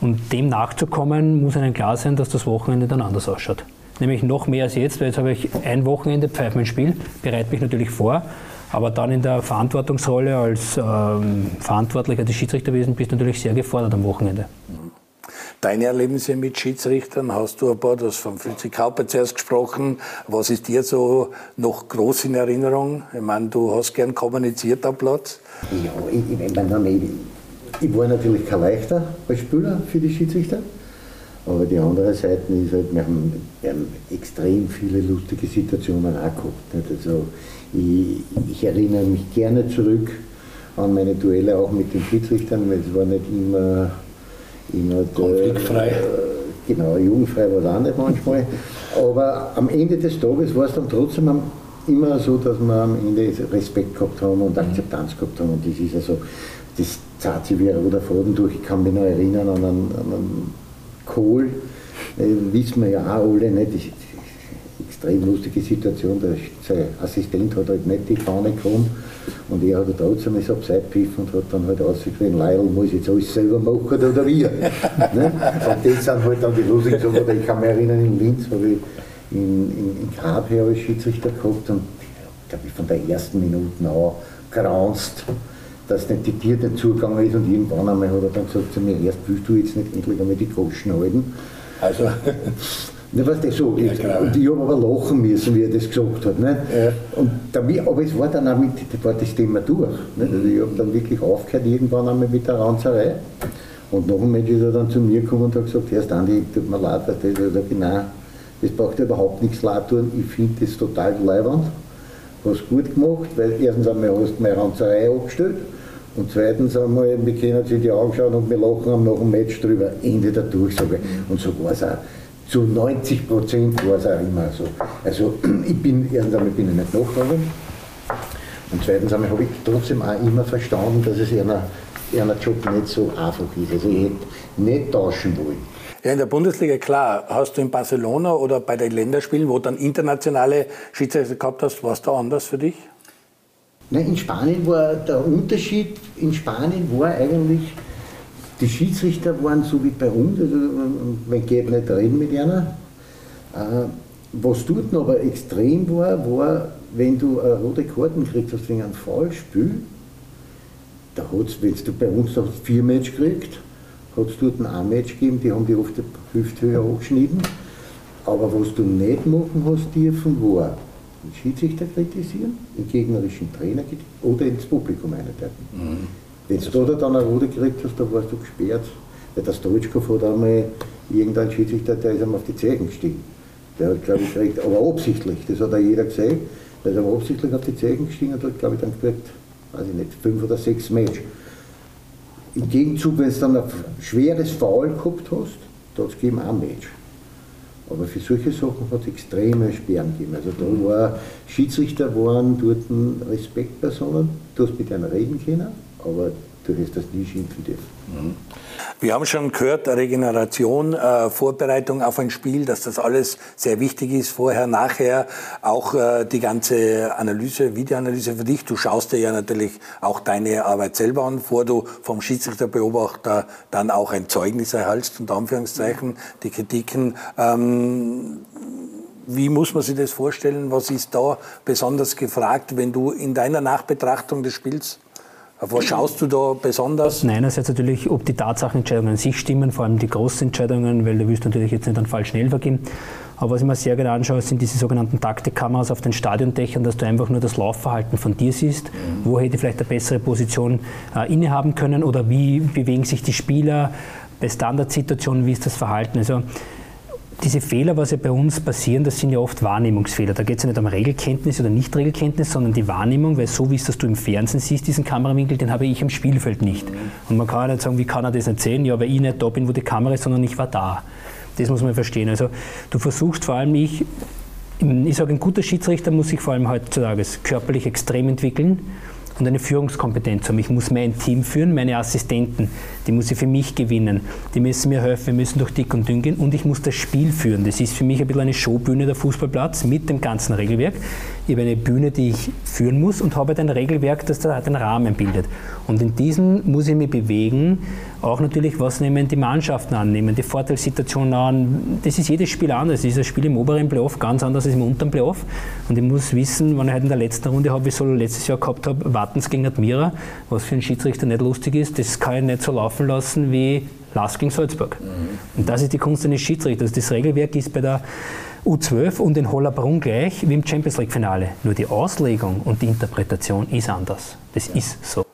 Und dem nachzukommen, muss einem klar sein, dass das Wochenende dann anders ausschaut nämlich noch mehr als jetzt, weil jetzt habe ich ein Wochenende, pfeife mein Spiel, bereite mich natürlich vor, aber dann in der Verantwortungsrolle als ähm, Verantwortlicher des Schiedsrichterwesens bist du natürlich sehr gefordert am Wochenende. Deine Erlebnisse mit Schiedsrichtern, hast du ein paar, du hast von Fritzi Kauper zuerst gesprochen. Was ist dir so noch groß in Erinnerung? Ich meine, du hast gern kommuniziert am Platz. Ja, ich, ich, ich, ich war natürlich kein leichter als Spieler für die Schiedsrichter. Aber die andere Seite ist halt, wir haben, wir haben extrem viele lustige Situationen auch? Also ich, ich, erinnere mich gerne zurück an meine Duelle auch mit den Schiedsrichtern, weil es war nicht immer, immer konfliktfrei. Der, äh, genau, jugendfrei war es auch nicht manchmal. Aber am Ende des Tages war es dann trotzdem immer so, dass wir am Ende Respekt gehabt haben und Akzeptanz gehabt haben. Und das ist also, das zahlt sich wie ein roter Faden durch. Ich kann mich noch erinnern an einen, an einen Kohl, äh, wissen wir ja auch alle nicht, eine extrem lustige Situation, der, sein Assistent hat halt nicht die Fahne gekommen und er hat halt trotzdem es abseits gepfiffen und hat dann halt ausgeschrieben, Leil muss jetzt alles selber machen oder wir. ne? Und das sind halt dann die lustigen Sachen, ich kann mich erinnern, in Linz habe ich in, in, in Grabherr als Schiedsrichter gehabt und glaube ich von der ersten Minute an granzt dass nicht die Tier den Zugang ist und irgendwann einmal hat er dann gesagt zu mir, erst willst du jetzt nicht endlich einmal die Groschen halten. Also, ne, weißt du, so, ja, genau. und ich habe aber lachen müssen, wie er das gesagt hat. Ne? Ja. Und damit, aber es war dann auch mit, war das Thema durch. Ne? Also ich habe dann wirklich aufgehört, irgendwann einmal mit der Ranzerei. Und nach dem Match ist er dann zu mir gekommen und hat gesagt, Herr Standi, tut mir leid, das, das, nein, das braucht ja überhaupt nichts leid tun, ich finde das total leibend, hast gut gemacht, weil erstens einmal hast du meine Ranzerei abgestellt und zweitens einmal, wir können sich die anschauen und wir lachen am nach dem Match drüber. Ende der Durchsage. Und so war es auch. Zu 90 Prozent war es auch immer so. Also ich bin, erstens einmal bin ich nicht nachgegangen. Und zweitens einmal habe ich trotzdem auch immer verstanden, dass es einer, einer Job nicht so einfach ist. Also ich hätte nicht tauschen wollen. Ja, in der Bundesliga, klar, hast du in Barcelona oder bei den Länderspielen, wo du dann internationale Schiedsrichter gehabt hast, war es da anders für dich? Nein, in Spanien war der Unterschied, in Spanien war eigentlich, die Schiedsrichter waren so wie bei uns, man geht nicht reden mit einer. Äh, was dort aber extrem war, war, wenn du eine rote Karten kriegst hast wegen einem Foulspiel, da hat's, wenn du bei uns hast vier Match gekriegt, hat es dort ein Match gegeben, die haben die oft die Hüfte höher hochgeschnitten. Aber was du nicht machen hast dürfen, war, den Schiedsrichter kritisieren, den gegnerischen Trainer oder ins Publikum eintreten. Mhm. Wenn du da dann eine Rote gekriegt hast, dann warst du gesperrt. Weil der Stoitschkov hat einmal irgendein Schiedsrichter, der ist einmal auf die Zeichen gestiegen. Der hat, glaube ich, gekriegt, aber absichtlich, das hat auch jeder gesehen, der ist aber absichtlich auf die Zeichen gestiegen und hat, glaube ich, dann gekriegt, weiß ich nicht, fünf oder sechs Match. Im Gegenzug, wenn du dann ein schweres Foul gehabt hast, da hat es gegeben ein Match. Aber für solche Sachen hat es extreme Sperren gegeben. Also da mhm. war Schiedsrichter waren dort Respektpersonen, du hast mit einer reden können, aber du hast das nie schimpfen dürfen. Mhm. Wir haben schon gehört, Regeneration, äh, Vorbereitung auf ein Spiel, dass das alles sehr wichtig ist, vorher, nachher, auch äh, die ganze Analyse, Videoanalyse für dich. Du schaust dir ja natürlich auch deine Arbeit selber an, bevor du vom Schiedsrichterbeobachter dann auch ein Zeugnis erhältst, unter Anführungszeichen, die Kritiken. Ähm, wie muss man sich das vorstellen? Was ist da besonders gefragt, wenn du in deiner Nachbetrachtung des Spiels auf was schaust du da besonders? Nein, einerseits natürlich, ob die Tatsachenentscheidungen an sich stimmen, vor allem die großen Entscheidungen, weil du willst natürlich jetzt nicht einen falschen Elfer geben. Aber was ich mir sehr gerne anschaue, sind diese sogenannten Taktikkameras auf den Stadiondächern, dass du einfach nur das Laufverhalten von dir siehst, mhm. wo hätte vielleicht eine bessere Position äh, innehaben können oder wie bewegen sich die Spieler, bei Standardsituationen, wie ist das Verhalten. Also diese Fehler, was ja bei uns passieren, das sind ja oft Wahrnehmungsfehler. Da geht es ja nicht um Regelkenntnis oder Nicht-Regelkenntnis, sondern die Wahrnehmung, weil so wie es das du im Fernsehen siehst, diesen Kamerawinkel, den habe ich am Spielfeld nicht. Und man kann ja nicht sagen, wie kann er das nicht sehen? Ja, weil ich nicht da bin, wo die Kamera ist, sondern ich war da. Das muss man verstehen. Also du versuchst vor allem, ich, ich sage, ein guter Schiedsrichter muss sich vor allem heutzutage körperlich extrem entwickeln und eine Führungskompetenz haben. Ich muss mein Team führen, meine Assistenten, die muss ich für mich gewinnen. Die müssen mir helfen, wir müssen durch dick und dünn gehen und ich muss das Spiel führen. Das ist für mich ein bisschen eine Showbühne, der Fußballplatz mit dem ganzen Regelwerk. Ich habe eine Bühne, die ich führen muss und habe ein Regelwerk, das da den Rahmen bildet. Und in diesem muss ich mich bewegen, auch natürlich, was nehmen die Mannschaften an, nehmen die Vorteilssituationen an. Das ist jedes Spiel anders. Das ist ein Spiel im oberen Playoff ganz anders als im unteren Playoff. Und ich muss wissen, wenn ich heute in der letzten Runde habe, wie ich so letztes Jahr gehabt habe, Wartens gegen Admira, was für einen Schiedsrichter nicht lustig ist, das kann ich nicht so laufen lassen wie Last gegen Salzburg. Mhm. Und das ist die Kunst eines Schiedsrichters. Das Regelwerk ist bei der U12 und in Hollerbrunn gleich wie im Champions League-Finale. Nur die Auslegung und die Interpretation ist anders. Das ja. ist so.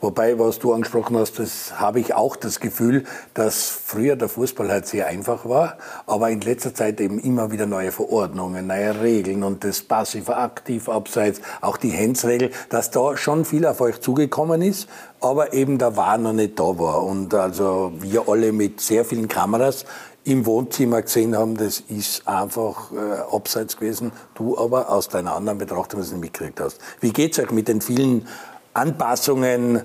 Wobei, was du angesprochen hast, das habe ich auch das Gefühl, dass früher der Fußball halt sehr einfach war, aber in letzter Zeit eben immer wieder neue Verordnungen, neue Regeln und das passive aktiv abseits, auch die Handsregel, dass da schon viel auf euch zugekommen ist, aber eben der War noch nicht da war. Und also wir alle mit sehr vielen Kameras im Wohnzimmer gesehen haben, das ist einfach äh, abseits gewesen. Du aber aus deiner anderen Betrachtung das nicht mitgekriegt hast. Wie geht es euch mit den vielen Anpassungen,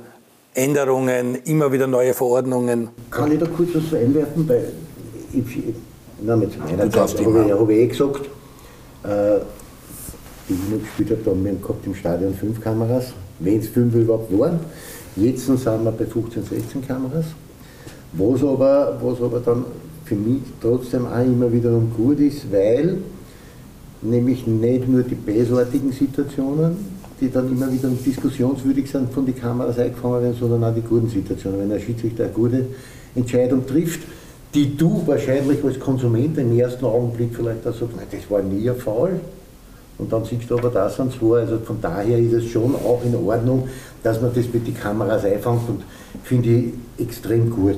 Änderungen, immer wieder neue Verordnungen. Kann ich da kurz was einwerfen? Weil ich, na, mit meiner Zeit habe ich, hab ich eh gesagt, äh, die ich gespielt habe, da haben wir gehabt im Stadion fünf Kameras, wenn es fünf überhaupt waren. Jetzt sind wir bei 15, 16 Kameras. Was aber, was aber dann für mich trotzdem auch immer wiederum gut ist, weil nämlich nicht nur die bösartigen Situationen, die dann immer wieder diskussionswürdig sind, von den Kameras eingefangen werden, sondern auch die guten Situationen. Wenn ein Schiedsrichter eine gute Entscheidung trifft, die du wahrscheinlich als Konsument im ersten Augenblick vielleicht auch sagst, nein, das war nie ein Fall. Und dann siehst du aber das und so. Also von daher ist es schon auch in Ordnung, dass man das mit den Kameras einfängt und finde ich extrem gut.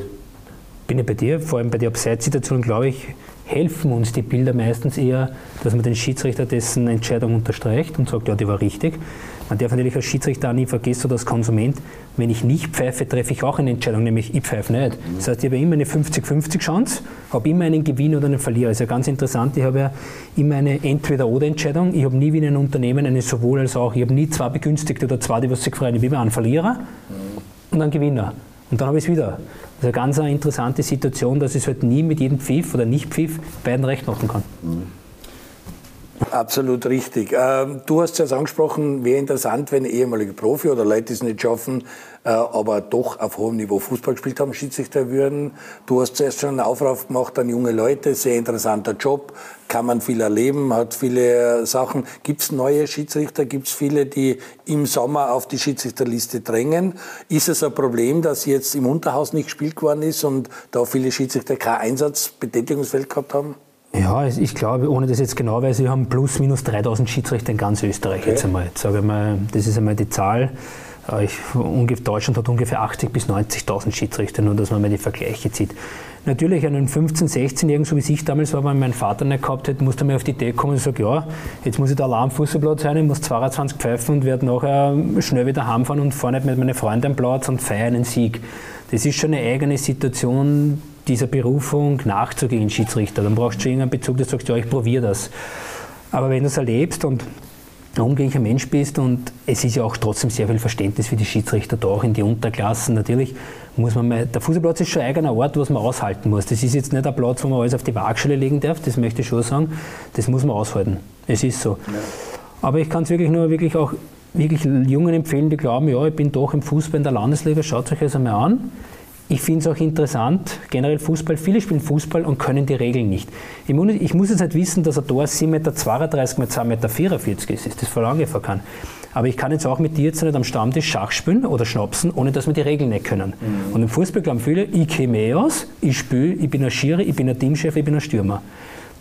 Bin ich bei dir, vor allem bei der Abseitssituation, glaube ich, helfen uns die Bilder meistens eher, dass man den Schiedsrichter dessen Entscheidung unterstreicht und sagt, ja, die war richtig. Man darf natürlich als Schiedsrichter auch nie vergessen oder als Konsument, wenn ich nicht pfeife, treffe ich auch eine Entscheidung, nämlich ich pfeife nicht. Das heißt, ich habe immer eine 50-50 Chance, habe immer einen Gewinn oder einen Verlierer. Das ist ja ganz interessant, ich habe ja immer eine Entweder-Oder-Entscheidung. Ich habe nie wie in einem Unternehmen eine sowohl als auch. Ich habe nie zwei Begünstigte oder zwei, die was sich freuen. Ich habe immer einen Verlierer und einen Gewinner. Und dann habe ich es wieder. Das ist eine ganz interessante Situation, dass ich es halt nie mit jedem Pfiff oder Nicht-Pfiff beiden recht machen kann. Mhm. Absolut richtig. Ähm, du hast es angesprochen, wäre interessant, wenn ehemalige Profi oder Leute es nicht schaffen, äh, aber doch auf hohem Niveau Fußball gespielt haben, Schiedsrichter würden. Du hast zuerst schon einen Aufruf gemacht an junge Leute, sehr interessanter Job, kann man viel erleben, hat viele Sachen. Gibt es neue Schiedsrichter? Gibt es viele, die im Sommer auf die Schiedsrichterliste drängen? Ist es ein Problem, dass jetzt im Unterhaus nicht gespielt worden ist und da viele Schiedsrichter kein Einsatzbetätigungsfeld gehabt haben? Ja, ich glaube, ohne das jetzt genau weiß, wir haben plus minus 3000 Schiedsrichter in ganz Österreich okay. jetzt einmal. Jetzt sage ich mal, das ist einmal die Zahl. Äh, ich, Deutschland hat ungefähr 80.000 bis 90.000 Schiedsrichter, nur dass man mal die Vergleiche zieht. Natürlich, einen 15-, 16-Jährigen, so wie ich damals war, wenn mein Vater nicht gehabt hätte, musste man auf die Idee kommen und sagen, ja, jetzt muss ich der Alarmfußballplatz sein, ich muss 22 pfeifen und werde nachher schnell wieder heimfahren und fahre nicht mit meinen Freunden am Platz und feiere einen Sieg. Das ist schon eine eigene Situation, dieser Berufung nachzugehen, Schiedsrichter. Dann brauchst du schon irgendeinen Bezug, dass du sagst, ja, ich probiere das. Aber wenn du es erlebst und ein umgänglicher Mensch bist und es ist ja auch trotzdem sehr viel Verständnis für die Schiedsrichter da, auch in die Unterklassen. Natürlich muss man mal, der Fußballplatz ist schon ein eigener Ort, was man aushalten muss. Das ist jetzt nicht ein Platz, wo man alles auf die Waagschale legen darf, das möchte ich schon sagen. Das muss man aushalten. Es ist so. Ja. Aber ich kann es wirklich nur wirklich auch wirklich Jungen empfehlen, die glauben, ja, ich bin doch im Fußball in der Landesliga, schaut euch das einmal an. Ich finde es auch interessant, generell Fußball, viele spielen Fußball und können die Regeln nicht. Ich muss, jetzt nicht wissen, dass ein Tor 7,32 Meter mit 2,44 Meter ist, ist das verlange ich kann. Aber ich kann jetzt auch mit dir jetzt nicht am Stammtisch Schach spielen oder schnapsen, ohne dass wir die Regeln nicht können. Mhm. Und im Fußball glauben viele, ich käme aus, ich spiele, ich bin ein Schiri, ich bin ein Teamchef, ich bin ein Stürmer.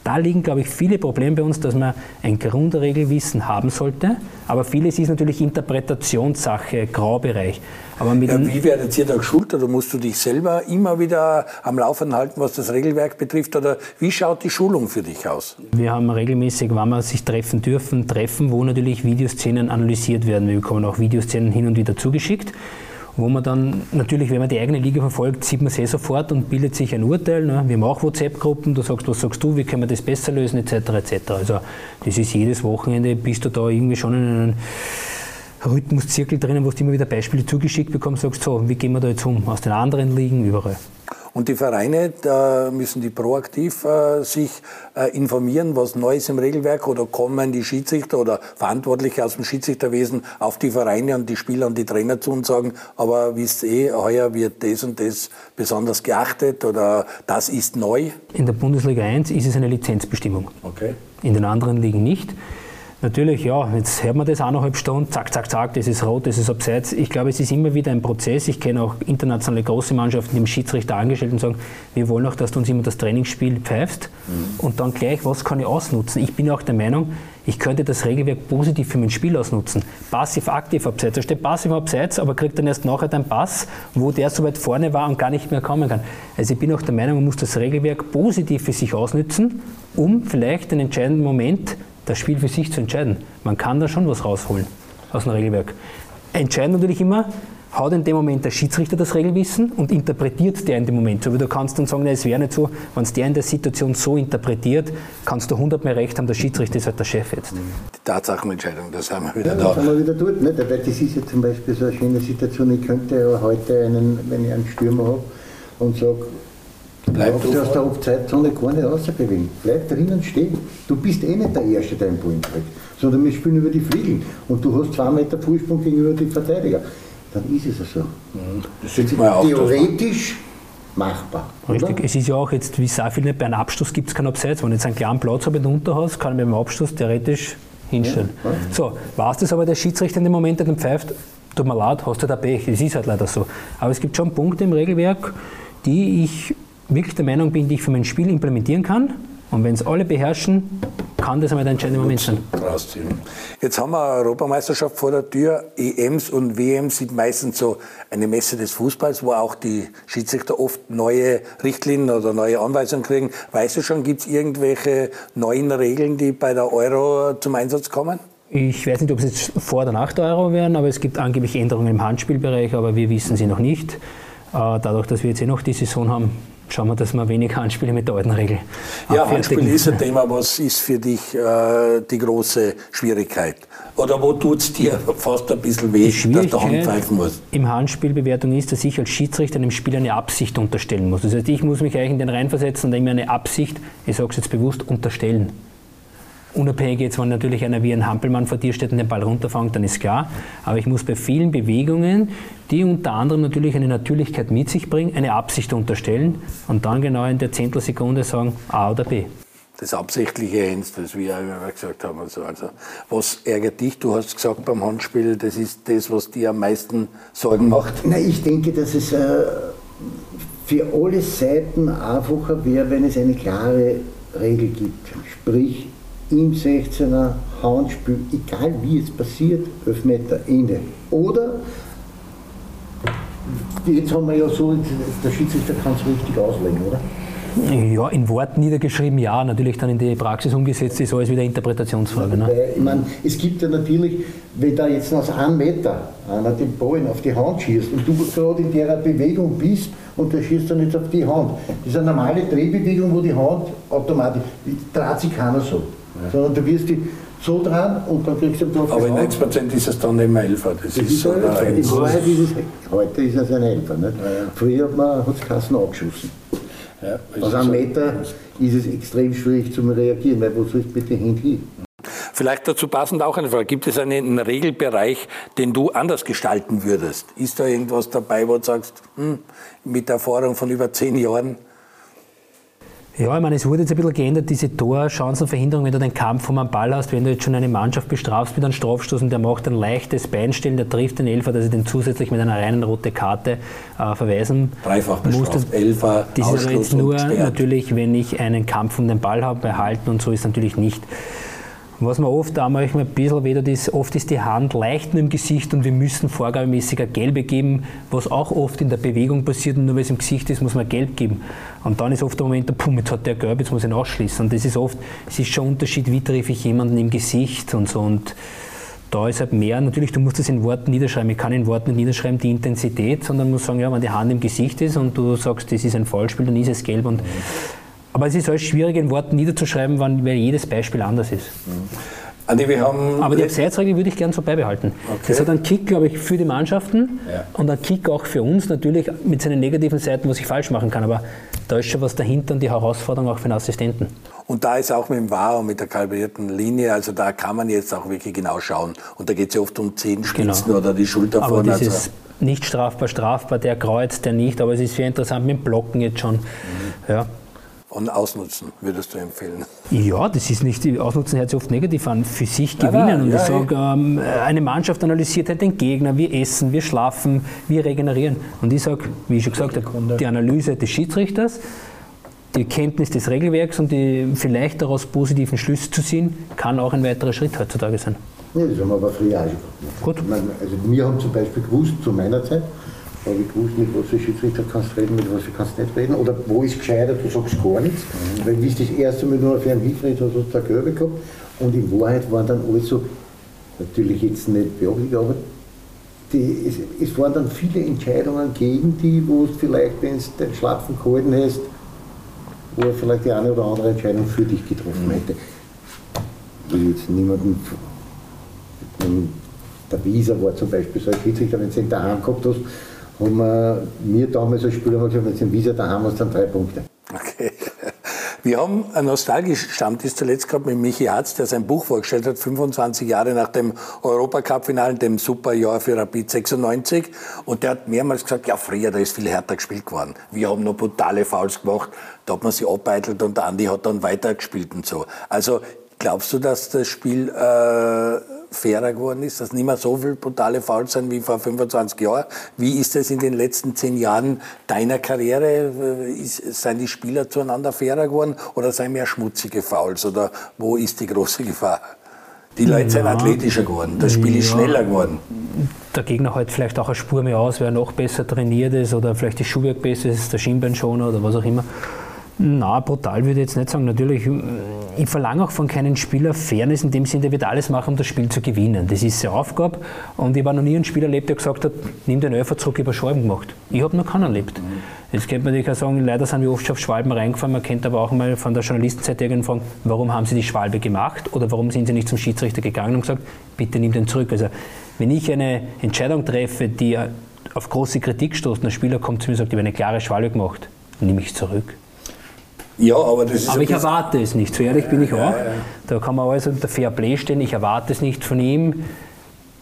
Da liegen, glaube ich, viele Probleme bei uns, dass man ein Grundregelwissen haben sollte, aber vieles ist natürlich Interpretationssache, Graubereich. Aber mit ja, wie werdet ihr da geschult oder musst du dich selber immer wieder am Laufenden halten, was das Regelwerk betrifft? Oder wie schaut die Schulung für dich aus? Wir haben regelmäßig, wann wir sich treffen dürfen, Treffen, wo natürlich Videoszenen analysiert werden. Wir bekommen auch Videoszenen hin und wieder zugeschickt wo man dann natürlich, wenn man die eigene Liga verfolgt, sieht man es eh sofort und bildet sich ein Urteil. Ne? Wir haben auch WhatsApp-Gruppen, du sagst, was sagst du, wie können wir das besser lösen, etc. etc. Also das ist jedes Wochenende, bist du da irgendwie schon in einem Rhythmuszirkel drinnen, wo du immer wieder Beispiele zugeschickt bekommst, sagst so, wie gehen wir da jetzt um? Aus den anderen Ligen, überall. Und die Vereine, da müssen die proaktiv äh, sich äh, informieren, was Neues im Regelwerk oder kommen die Schiedsrichter oder Verantwortliche aus dem Schiedsrichterwesen auf die Vereine und die Spieler und die Trainer zu und sagen, aber wisst eh, heuer wird das und das besonders geachtet oder das ist neu? In der Bundesliga 1 ist es eine Lizenzbestimmung. Okay. In den anderen Ligen nicht. Natürlich, ja, jetzt hört man das eineinhalb Stunden, zack, zack, zack, das ist rot, das ist abseits. Ich glaube, es ist immer wieder ein Prozess. Ich kenne auch internationale große Mannschaften, die dem Schiedsrichter angestellt und sagen, wir wollen auch, dass du uns immer das Trainingsspiel pfeifst mhm. und dann gleich, was kann ich ausnutzen? Ich bin auch der Meinung, ich könnte das Regelwerk positiv für mein Spiel ausnutzen. Passiv-aktiv abseits. Da steht passiv abseits, aber kriegt dann erst nachher den Pass, wo der so weit vorne war und gar nicht mehr kommen kann. Also ich bin auch der Meinung, man muss das Regelwerk positiv für sich ausnutzen, um vielleicht den entscheidenden Moment das Spiel für sich zu entscheiden. Man kann da schon was rausholen aus dem Regelwerk. Entscheidend natürlich immer, hat in dem Moment der Schiedsrichter das Regelwissen und interpretiert der in dem Moment. So wie du kannst dann sagen, es wäre nicht so, wenn es der in der Situation so interpretiert, kannst du 100 mehr Recht haben, der Schiedsrichter ist halt der Chef jetzt. Die Tatsachenentscheidung, da sind wir wieder ja, da. Das sind wir wieder dort, nicht? weil das ist ja zum Beispiel so eine schöne Situation, ich könnte ja heute einen, wenn ich einen Stürmer habe und sage, Bleib du aus der Halbzeitzone gar nicht rausbewegen. Bleib drinnen stehen. Du bist eh nicht der Erste, der einen Ball kriegt, sondern wir spielen über die Flügel und du hast zwei Meter Vorsprung gegenüber den Verteidiger. Dann ist es so. Das ist theoretisch machbar. Richtig. Oder? Es ist ja auch jetzt, wie sehr viele, bei einem Abstoß gibt es keinen Abseits. Wenn ich jetzt einen kleinen Platz habe, den unter hast, kann ich mit dem Abstoß theoretisch hinstellen. Ja, ja. So, war es das aber der Schiedsrichter in dem Moment, der den pfeift, tut mir leid, hast du da Pech. Es ist halt leider so. Aber es gibt schon Punkte im Regelwerk, die ich wirklich der Meinung bin, die ich für mein Spiel implementieren kann. Und wenn es alle beherrschen, kann das einmal der entscheidende Moment sein. Jetzt haben wir eine Europameisterschaft vor der Tür. EMs und WMs sind meistens so eine Messe des Fußballs, wo auch die Schiedsrichter oft neue Richtlinien oder neue Anweisungen kriegen. Weißt du schon, gibt es irgendwelche neuen Regeln, die bei der Euro zum Einsatz kommen? Ich weiß nicht, ob es jetzt vor oder nach der Euro werden, aber es gibt angeblich Änderungen im Handspielbereich, aber wir wissen sie noch nicht. Äh, dadurch, dass wir jetzt eh noch die Saison haben, schauen wir, dass wir wenig Handspiele mit der alten Regel Ja, Handspiel ist ein Thema. Was ist für dich äh, die große Schwierigkeit? Oder wo tut es dir fast ein bisschen weh, dass du Hand pfeifen musst? Im Handspielbewertung ist, dass ich als Schiedsrichter einem Spiel eine Absicht unterstellen muss. Das heißt, ich muss mich eigentlich in den reinversetzen und ihm eine Absicht, ich sage es jetzt bewusst, unterstellen. Unabhängig jetzt, wenn natürlich einer wie ein Hampelmann vor dir steht und den Ball runterfängt, dann ist klar. Aber ich muss bei vielen Bewegungen, die unter anderem natürlich eine Natürlichkeit mit sich bringen, eine Absicht unterstellen und dann genau in der Zehntelsekunde sagen A oder B. Das absichtliche Ends, das wir immer gesagt haben. Also, also, was ärgert dich? Du hast gesagt beim Handspiel, das ist das, was dir am meisten Sorgen macht. Na, ich denke, dass es äh, für alle Seiten einfacher wäre, wenn es eine klare Regel gibt. Sprich, im 16er Handspiel, egal wie es passiert, Elfmeter, Ende. Oder, jetzt haben wir ja so, der Schiedsrichter kann es richtig auslegen, oder? Ja, in Worten niedergeschrieben, ja, natürlich dann in die Praxis umgesetzt ist alles wieder Interpretationsfrage. Ne? Weil, ich meine, es gibt ja natürlich, wenn da jetzt aus einem Meter einer den Ball auf die Hand schießt und du gerade in der Bewegung bist und der schießt dann jetzt auf die Hand. Das ist eine normale Drehbewegung, wo die Hand automatisch, die dreht sich keiner so. Ja. Sondern du wirst die so dran und dann kriegst du drauf Aber in 90% ist es dann immer Elfer. Das, das ist, so Elfer. In Wahrheit ist es, heute ist es ein Elfer. Nicht? Ja, ja. Früher hat man es Kassen abgeschossen. Ja, Aus einem Meter ist es extrem schwierig zu reagieren, weil wo soll ich bitte hin? Vielleicht dazu passend auch eine Frage. Gibt es einen Regelbereich, den du anders gestalten würdest? Ist da irgendwas dabei, wo du sagst, hm, mit Erfahrung von über zehn Jahren, Ja, ich meine, es wurde jetzt ein bisschen geändert, diese Torchancenverhinderung, wenn du den Kampf um einen Ball hast, wenn du jetzt schon eine Mannschaft bestrafst mit einem Strafstoß und der macht ein leichtes Beinstellen, der trifft den Elfer, dass er den zusätzlich mit einer reinen roten Karte äh, verweisen Dreifach muss. bestraft, Elfer, Das ist aber Ausschluss jetzt nur natürlich, wenn ich einen Kampf um den Ball habe, behalten und so ist natürlich nicht. Was man oft da manchmal ein bisschen wieder ist, oft ist die Hand leicht nur im Gesicht und wir müssen vorgabemäßig eine gelbe geben, was auch oft in der Bewegung passiert und nur weil es im Gesicht ist, muss man gelb geben. Und dann ist oft der Moment, pum, jetzt hat der gelb, jetzt muss ich ihn ausschließen. Und das ist oft, es ist schon ein Unterschied, wie treffe ich jemanden im Gesicht und so. Und da ist halt mehr, natürlich, du musst das in Worten niederschreiben. Ich kann in Worten nicht niederschreiben die Intensität, sondern muss sagen, ja, wenn die Hand im Gesicht ist und du sagst, das ist ein Foulspiel, dann ist es gelb. Und, aber es ist alles schwierig in Worten niederzuschreiben, weil weil jedes Beispiel anders ist. Andi, wir haben Aber die Abseitsregel würde ich gern so beibehalten. Das hat einen Kick, glaube ich, für die Mannschaften Ja. und einen Kick auch für uns, natürlich mit seinen negativen Seiten, was ich falsch machen kann. Aber da ist schon was dahinter und die Herausforderung auch für den Assistenten. Und da ist auch mit dem VAR und mit der kalibrierten Linie, also da kann man jetzt auch wirklich genau schauen. Und da geht es ja oft um Zehenspitzen Genau. oder die Schulter Aber vorne. dieses Also, nicht strafbar, strafbar, der kreuzt, der nicht. Aber es ist sehr interessant mit dem Blocken jetzt schon. Ja. Und ausnutzen, würdest du empfehlen. Ja, das ist nicht, Ausnutzen hört sich oft negativ an, für sich Nein, gewinnen. nein, und ja, ich sage, ähm, eine Mannschaft analysiert halt den Gegner, wir essen, wir schlafen, wir regenerieren. Und ich sage, wie ich schon gesagt habe, die Analyse des Schiedsrichters, die Kenntnis des Regelwerks und die vielleicht daraus positiven Schlüsse zu ziehen, kann auch ein weiterer Schritt heutzutage sein. Ja, das haben wir aber früher auch schon gehabt. Gut. Meine, also wir haben zum Beispiel gewusst, zu meiner Zeit, habe ich gewusst, mit was für Schiedsrichter kannst du reden, mit was kannst du nicht reden. Oder wo ist gescheiter, du sagst gar nichts. Mhm. Weil wie es das erste Mal nur auf einen Hilfrecht hast, hast du eine Gelbe gehabt. Und in Wahrheit waren dann alles so, natürlich jetzt nicht beabsichtigt, aber die, es, es waren dann viele Entscheidungen gegen die, wo du vielleicht, wenn du den Schlapfen gehalten hast, wo er vielleicht die eine oder andere Entscheidung für dich getroffen hätte. Ich will jetzt niemanden der Wieser war zum Beispiel so ein Schiedsrichter, wenn du ihn daheim gehabt hast, haben wir mir damals als Spieler gesagt, du den Wieser daheim hast, dann drei Punkte. Okay. Wir haben einen nostalgischen Stammtisch zuletzt gehabt mit Michi Harz, der sein Buch vorgestellt hat, 25 Jahre nach dem Europacup-Finale, dem Superjahr für Rapid 96. Und der hat mehrmals gesagt, ja, früher, da ist viel härter gespielt geworden. Wir haben noch brutale Fouls gemacht, da hat man sie abbeitelt und der Andi hat dann weitergespielt und so. Also, glaubst du, dass das Spiel äh, fairer geworden ist, dass nicht mehr so viele brutale Fouls sind wie vor 25 Jahren? Wie ist es in den letzten zehn Jahren deiner Karriere? Äh, Ist, seien die Spieler zueinander fairer geworden oder seien mehr schmutzige Fouls? Oder wo ist die große Gefahr? Die Leute sind Ja. athletischer geworden, das Spiel ist Ja. schneller geworden. Der Gegner halt vielleicht auch eine Spur mehr aus, wer noch besser trainiert ist oder vielleicht das Schuhwerk besser ist, der Schienbeinschoner oder was auch immer. Na, brutal würde ich jetzt nicht sagen. Natürlich, ich verlange auch von keinem Spieler Fairness in dem Sinne, der wird alles machen, um das Spiel zu gewinnen. Das ist seine Aufgabe. Und ich habe noch nie einen Spieler erlebt, der gesagt hat, nimm den Elfer zurück, habe Schwalben gemacht. Ich habe noch keinen erlebt. Jetzt könnte man natürlich auch sagen, leider sind wir oft schon auf Schwalben reingefahren. Man könnte aber auch mal von der Journalistenseite irgendwann fragen, warum haben sie die Schwalbe gemacht oder warum sind sie nicht zum Schiedsrichter gegangen und gesagt, bitte nimm den zurück. Also, wenn ich eine Entscheidung treffe, die auf große Kritik stoßt, ein Spieler kommt zu mir und sagt, ich habe eine klare Schwalbe gemacht, nehme ich zurück. Ja, aber das ist Aber ich erwarte es nicht, so ehrlich bin ich auch. Da kann man alles unter Fair Play stehen, ich erwarte es nicht von ihm.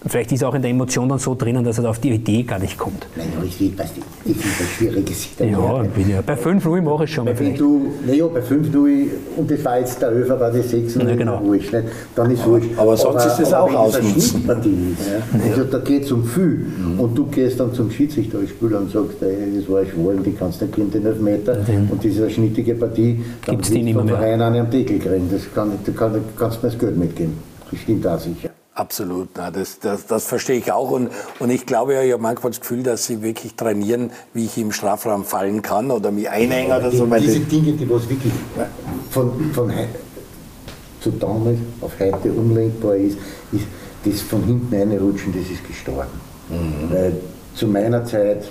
Vielleicht ist er auch in der Emotion dann so drinnen, dass er da auf die Idee gar nicht kommt. Nein, aber ich weiß, das ist ein schwieriges Ja, bin ja. Bei 5-0 mache ich schon mal vielleicht. du, naja, bei 5-0, und das war jetzt der Öfer, war die 6 Ja, genau. wurscht, nicht? dann ist wurscht. aber sonst ist auch es eine ausnutzen. Ist, also da geht es um viel, und du gehst dann zum Schiedsrichter als Spieler und sagst, ey, das war ein Schwallen, die kannst du nicht geben, den Elfmeter, und das ist eine schnittige Partie, dann Gibt's die nicht du mehr. Verein einen am Deckel kriegen, das kann, du kann, kannst mir das Geld mitgeben. Das stimmt auch sicher. Absolut, na, das, das, das verstehe ich auch. Und, und ich glaube ja, ich habe manchmal das Gefühl, dass sie wirklich trainieren, wie ich im Strafraum fallen kann oder mich einhängen oder so. Die, diese die- Dinge, die was wirklich von, von zu damals auf heute umlenkbar ist, ist das von hinten reinrutschen, das ist gestorben. Weil zu meiner Zeit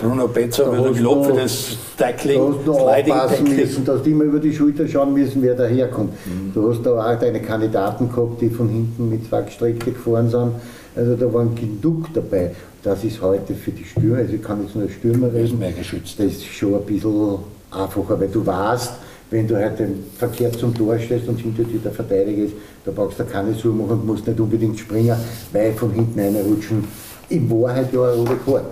Bruno da wird gelobt für du- das da Tackling, du Sliding Tackling. müssen, dass du immer über die Schulter schauen müssen, wer daherkommt. Du hast da auch deine Kandidaten gehabt, die von hinten mit zwei Gestreckte gefahren sind. Also da waren genug dabei. Das ist heute für die Stürmer, also ich kann jetzt nur als Stürmer reden, mehr geschützt. das ist schon ein bisschen einfacher, weil du weißt, wenn du halt den Verkehr zum Tor stehst und hinter dir der Verteidiger ist, da brauchst du keine Suche machen und musst nicht unbedingt springen, weil von hinten reinrutschen in Wahrheit ja eine rote.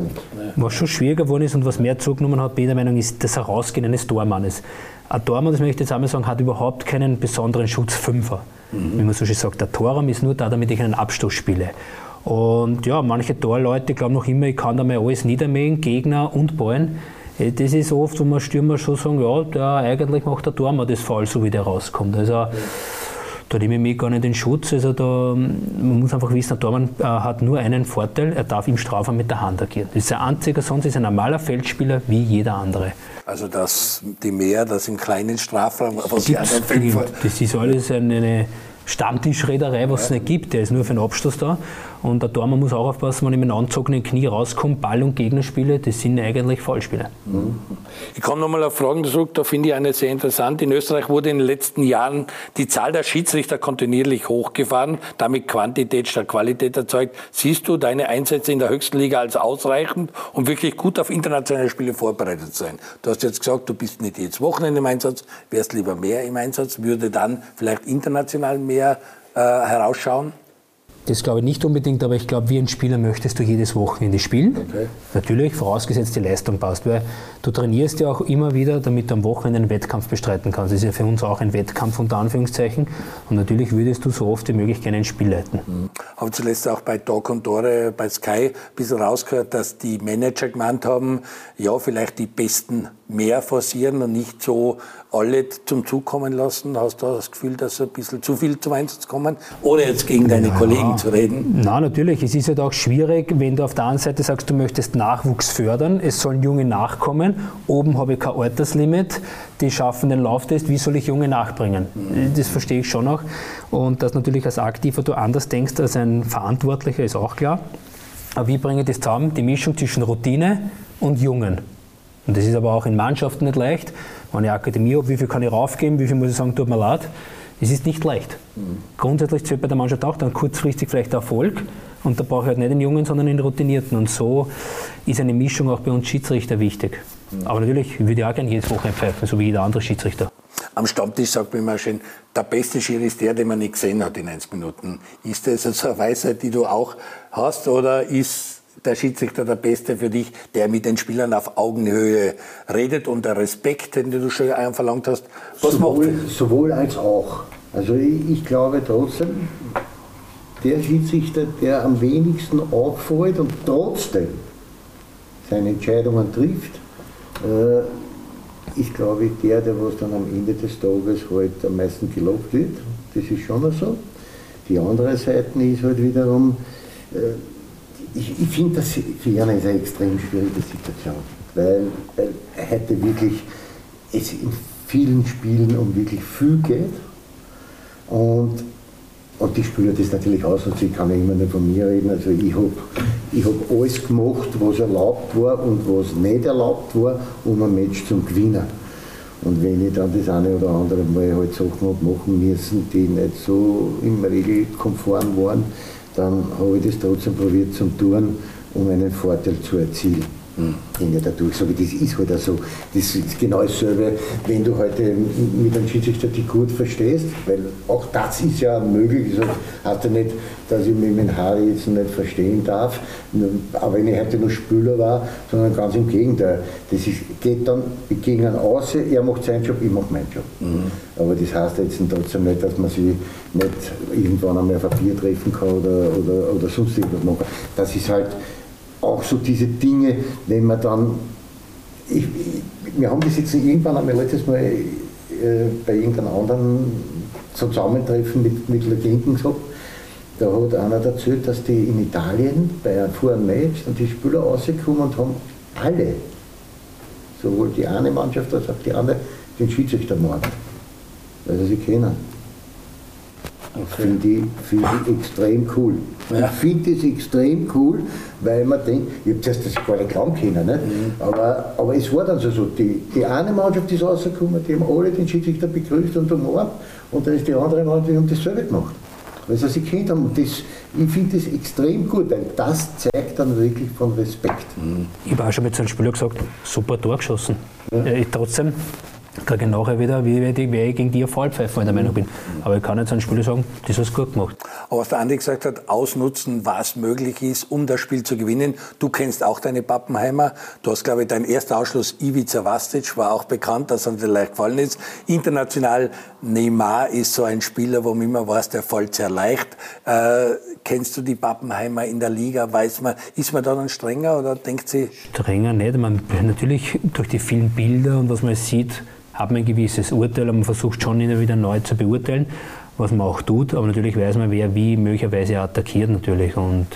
Was schon schwieriger geworden ist und was mehr zugenommen hat, bin ich der Meinung, ist das Herausgehen eines Tormannes. Ein Tormann, das möchte ich jetzt einmal sagen, hat überhaupt keinen besonderen Schutzfünfer. Mhm. Wie man so schön sagt, der Torraum ist nur da, damit ich einen Abstoß spiele. Und ja, manche Torleute glauben noch immer, ich kann da mal alles niedermähen, Gegner und Ballen. Äh, Das ist oft, wo man Stürmer schon sagen, ja, der eigentlich macht der Tormann das Fall, so wie der rauskommt. Also, da nehme ich mich gar nicht in Schutz. Also da, man muss einfach wissen, der Tormann äh, hat nur einen Vorteil, er darf im Strafraum mit der Hand agieren. Das ist ein einziger, sonst ist er ein normaler Feldspieler wie jeder andere. Also dass die mehr, das im kleinen Strafraum, nicht. fünf Das ist alles eine, eine Stammtischrederei, was es nicht gibt. Der ist nur für den Abstoß da. Und der Tormann muss auch aufpassen, wenn ich mit einem angezogenen Knie rauskomme, Ball und Gegner spiele, das sind eigentlich Fallspiele. Ich komme nochmal auf Fragen zurück, da finde ich eine sehr interessant. In Österreich wurde in den letzten Jahren die Zahl der Schiedsrichter kontinuierlich hochgefahren, damit Quantität statt Qualität erzeugt. Siehst du deine Einsätze in der höchsten Liga als ausreichend, um wirklich gut auf internationale Spiele vorbereitet zu sein? Du hast jetzt gesagt, du bist nicht jedes Wochenende im Einsatz, wärst lieber mehr im Einsatz, würde dann vielleicht international mehr äh, herausschauen? Das glaube ich nicht unbedingt, aber ich glaube, wie ein Spieler möchtest du jedes Wochenende spielen. Natürlich, vorausgesetzt die Leistung passt, weil du trainierst ja auch immer wieder, damit du am Wochenende einen Wettkampf bestreiten kannst. Das ist ja für uns auch ein Wettkampf unter Anführungszeichen. Und natürlich würdest du so oft wie möglich gerne ein Spiel leiten. Habe zuletzt auch bei Talk und Tore bei Sky ein bisschen rausgehört, dass die Manager gemeint haben, ja, vielleicht die Besten mehr forcieren und nicht so alle zum Zug kommen lassen. Hast du das Gefühl, dass ein bisschen zu viel zum Einsatz kommen? Oder jetzt gegen deine Kollegen zu reden? Na, natürlich. Es ist halt auch schwierig, wenn du auf der einen Seite sagst, du möchtest Nachwuchs fördern, es sollen Junge nachkommen. Oben habe ich kein Alterslimit, die schaffen den Lauftest, wie soll ich Junge nachbringen? Das verstehe ich schon auch. Und dass natürlich als Aktiver du anders denkst als ein Verantwortlicher, ist auch klar. Aber wie bringe ich das zusammen? Die Mischung zwischen Routine und Jungen. Und das ist aber auch in Mannschaften nicht leicht. Wenn ich Akademie habe, wie viel kann ich raufgeben, wie viel muss ich sagen, tut mir leid. Es ist nicht leicht. Grundsätzlich zählt bei der Mannschaft auch dann kurzfristig vielleicht Erfolg. Und da brauche ich halt nicht den Jungen, sondern den Routinierten. Und so ist eine Mischung auch bei uns Schiedsrichter wichtig. Aber natürlich würde ich auch gerne jedes Wochenende pfeifen, so wie jeder andere Schiedsrichter. Am Stammtisch sagt man immer schön, der beste Schiri ist der, den man nicht gesehen hat in 1 Minuten. Ist das so eine Weisheit, die du auch hast, oder ist der Schiedsrichter der Beste für dich, der mit den Spielern auf Augenhöhe redet und der Respekt, den du schon verlangt hast? Was sowohl, macht sowohl als auch. Also ich, ich glaube trotzdem, der Schiedsrichter, der am wenigsten auffällt und trotzdem seine Entscheidungen trifft, äh, ist, glaube ich, der, der was dann am Ende des Tages halt am meisten gelobt wird. Das ist schon so. Die andere Seite ist halt wiederum, äh, ich, ich finde, das für ihn ist eine extrem schwierige Situation, weil, weil heute wirklich es in vielen Spielen um wirklich viel geht und, und die spüren das natürlich aus und sie kann ja immer nicht von mir reden. Also ich habe ich hab alles gemacht, was erlaubt war und was nicht erlaubt war, um ein Match zu gewinnen. Und wenn ich dann das eine oder andere Mal halt Sachen habe machen müssen, die nicht so im Regelkonform waren, dann habe ich das trotzdem probiert zum tun, um einen Vorteil zu erzielen. Ging ja dadurch, so das ist halt auch so. Das ist genau dasselbe, wenn du heute mit einem Schiedsrichter dich gut verstehst, weil auch das ist ja möglich. Heißt ja nicht, dass ich mich mit Harry jetzt nicht verstehen darf, aber wenn ich heute nur Spieler war, sondern ganz im Gegenteil. Das ist, geht dann gegen einen aus, er macht seinen Job, ich mache meinen Job. Aber das heißt jetzt trotzdem nicht, dass man sich nicht irgendwann einmal auf ein Bier treffen kann oder, oder, oder sonst irgendwas machen. Das ist halt auch so diese Dinge, wenn man dann, ich, wir haben das jetzt irgendwann einmal letztes Mal äh, bei irgendeinem anderen Zusammentreffen mit, mit Legenden gehabt, da hat einer erzählt, dass die in Italien bei einem, vor einem Match dann die Spieler rausgekommen und haben alle, sowohl die eine Mannschaft als auch die andere, den Schiedsrichter morgen, weil sie sie kennen. Finde ich, find ich extrem cool. Ich finde das extrem cool, weil man denkt, ich habe zuerst das gar nicht glauben können, nicht? Aber, aber es war dann so, so die, die eine Mannschaft ist rausgekommen, die haben alle den Schiedsrichter begrüßt und umarmt und dann ist die andere Mannschaft, die haben dasselbe gemacht. Weil sie kennt haben. Und das, ich finde das extrem gut, weil das zeigt dann wirklich von Respekt. Ich habe auch schon mit so einem Spieler gesagt, super Tor geschossen. Ja. ich, trotzdem kriege ich nachher wieder, wie werde ich, ich gegen die ein Fall pfeifen, wenn ich der Meinung bin. Aber ich kann jetzt einem Spieler sagen, das hast du gut gemacht. Aber was der Andi gesagt hat, ausnutzen, was möglich ist, um das Spiel zu gewinnen. Du kennst auch deine Pappenheimer. Du hast, glaube ich, dein erster Ausschluss Ivica Vastic war auch bekannt, dass er dir leicht gefallen ist. International Neymar ist so ein Spieler, wo man immer weiß, der fällt sehr leicht. Äh, kennst du die Pappenheimer in der Liga? Weiß man, ist man da dann strenger oder denkt sie? Strenger nicht. Man, natürlich durch die vielen Bilder und was man sieht, hat man ein gewisses Urteil, aber man versucht schon immer wieder neu zu beurteilen, was man auch tut. Aber natürlich weiß man, wer wie möglicherweise attackiert natürlich. Und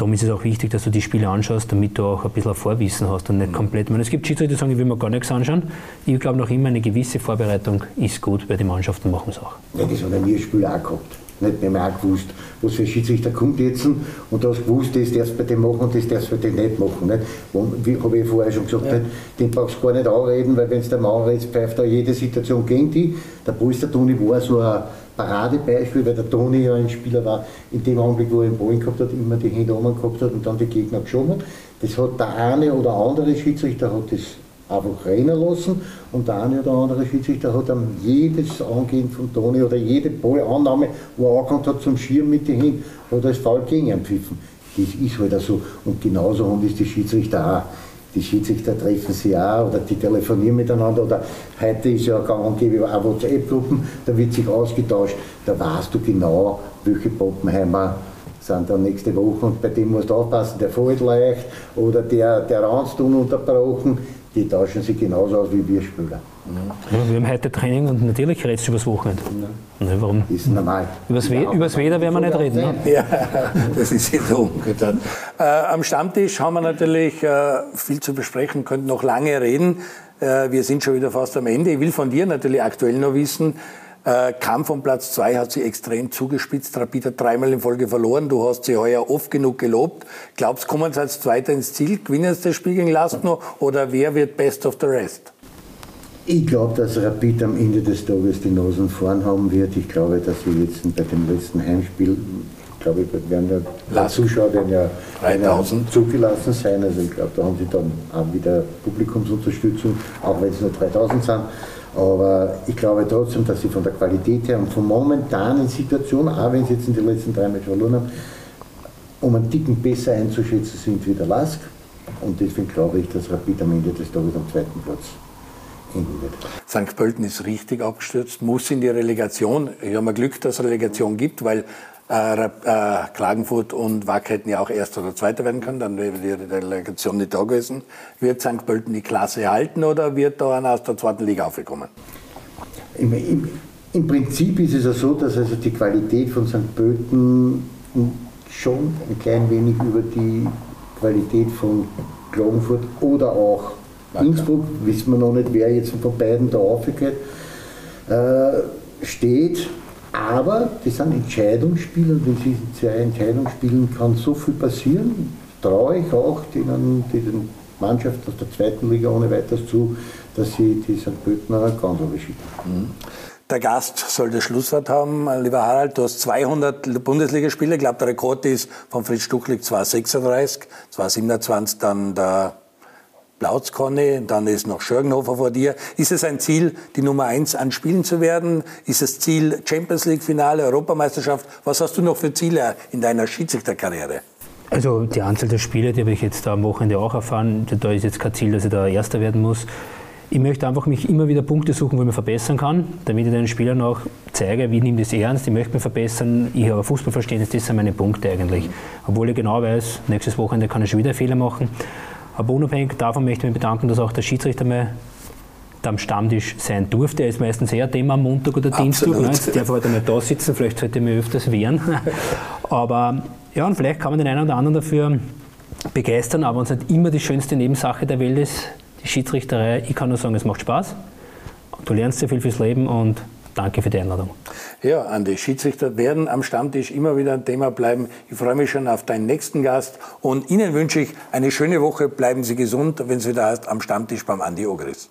darum ist es auch wichtig, dass du die Spiele anschaust, damit du auch ein bisschen Vorwissen hast und nicht komplett. Ich meine, es gibt Schiedsrichter, die sagen, ich will mir gar nichts anschauen. Ich glaube noch immer, eine gewisse Vorbereitung ist gut, weil die Mannschaften machen es auch. Ja, das hat ein Spiel auch gehabt. Nicht mehr, mehr auch gewusst, was für Schiedsrichter kommt jetzt und du hast gewusst, das darfst du bei dem machen und das darfst du bei dem nicht machen. Nicht? Und wie habe ich vorher schon gesagt, ja. nicht, den brauchst du gar nicht anreden, weil wenn es der Mann redet, pfeift da jede Situation gegen die. Der Polster Toni war so ein Paradebeispiel, weil der Toni ja ein Spieler war, in dem Augenblick, wo er den Ball gehabt hat, immer die Hände oben gehabt hat und dann die Gegner geschoben hat. Das hat der eine oder andere Schiedsrichter hat das einfach rennen lassen und der eine oder andere Schiedsrichter hat dann jedes Angehen von Toni oder jede Ballannahme, wo er angekommen hat zum Schirm mit den Händen, hat er das Foul gegen ihn pfiffen. Das ist halt so. Und genauso haben das die Schiedsrichter auch. Die Schiedsrichter treffen sich auch oder die telefonieren miteinander oder heute ist ja gang und gäbe auch WhatsApp-Gruppen, da wird sich ausgetauscht, da weißt du genau, welche Poppenheimer sind dann nächste Woche und bei dem musst du aufpassen, der fällt leicht oder der, der ranzt ununterbrochen die tauschen sich genauso aus wie wir Spieler. Ja, wir haben heute Training und natürlich redest du übers Wochenende. Ja. Ne, warum? Ist normal. Ja, übers Wetter werden wir nicht reden. Ne? Ja, das ist jetzt umgetan. Äh, am Stammtisch haben wir natürlich äh, viel zu besprechen, könnten noch lange reden. Äh, wir sind schon wieder fast am Ende. Ich will von dir natürlich aktuell noch wissen, äh, Kampf um Platz zwei hat sie extrem zugespitzt. Rapid hat dreimal in Folge verloren. Du hast sie heuer oft genug gelobt. Glaubst, du, kommen sie als Zweiter ins Ziel? Gewinnen sie das Spiel gegen Lastno? Oder wer wird Best of the Rest? Ich glaube, dass Rapid am Ende des Tages die Nasen vorn haben wird. Ich glaube, dass sie jetzt bei dem letzten Heimspiel, ich glaube, werden ja, Zuschauer werden ja 3000 zugelassen sein. Also ich glaube, da haben sie dann auch wieder Publikumsunterstützung, auch wenn es nur 3000 sind. Aber ich glaube trotzdem, dass sie von der Qualität her und von momentanen Situationen, auch wenn sie jetzt in den letzten drei Matches verloren haben, um einen Ticken besser einzuschätzen sind wie der Lask. Und deswegen glaube ich, dass Rapid am Ende des Tages am zweiten Platz. St. Pölten ist richtig abgestürzt, muss in die Relegation. Ich habe mir Glück, dass es Relegation gibt, weil äh, äh, Klagenfurt und Wacker hätten ja auch Erster oder Zweiter werden können, dann wäre die Delegation nicht da gewesen. Wird St. Pölten die Klasse halten oder wird da einer aus der zweiten Liga aufgekommen? Im, im, Im, Prinzip ist es ja so, dass also die Qualität von St. Pölten schon ein klein wenig über die Qualität von Klagenfurt oder auch Innsbruck, wissen wir noch nicht, wer jetzt von beiden da aufgeht, äh, steht. Aber das sind Entscheidungsspiele und in diesen zwei Entscheidungsspielen kann so viel passieren. Traue ich auch denen, den Mannschaft aus der zweiten Liga ohne weiteres zu, dass sie die St. Pöltener ganz überschieben. Mhm. Der Gast soll das Schlusswort haben. Lieber Harald, du hast 200 Bundesligaspiele. Ich glaube, der Rekord ist von Fritz Stuchlik 236, 227 dann der Blauzkonne, dann ist noch Schörgenhofer vor dir. Ist es ein Ziel, die Nummer eins an Spielen zu werden? Ist es Ziel Champions League Finale, Europameisterschaft? Was hast du noch für Ziele in deiner Schiedsrichterkarriere? Also die Anzahl der Spiele, die habe ich jetzt am Wochenende auch erfahren. Da ist jetzt kein Ziel, dass ich da Erster werden muss. Ich möchte einfach mich immer wieder Punkte suchen, wo ich mich verbessern kann, damit ich den Spielern auch zeige, wie nehme das ernst, ich möchte mich verbessern, ich habe Fußballverständnis, das sind meine Punkte eigentlich. Obwohl ich genau weiß, nächstes Wochenende kann ich schon wieder Fehler machen. Aber unabhängig davon möchte ich mich bedanken, dass auch der Schiedsrichter mal am Stammtisch sein durfte. Er ist meistens eher Thema am Montag oder Dienstag. Ne? Jetzt darf er halt einmal da sitzen, vielleicht sollte ich mich öfters wehren. Aber ja, und vielleicht kann man den einen oder anderen dafür begeistern, aber uns nicht immer die schönste Nebensache der Welt ist, die Schiedsrichterei. Ich kann nur sagen, es macht Spaß. Du lernst sehr viel fürs Leben und Danke für die Einladung. Ja, Andi, Schiedsrichter werden am Stammtisch immer wieder ein Thema bleiben. Ich freue mich schon auf deinen nächsten Gast und Ihnen wünsche ich eine schöne Woche. Bleiben Sie gesund, wenn es wieder heißt, am Stammtisch beim Andi Ogris.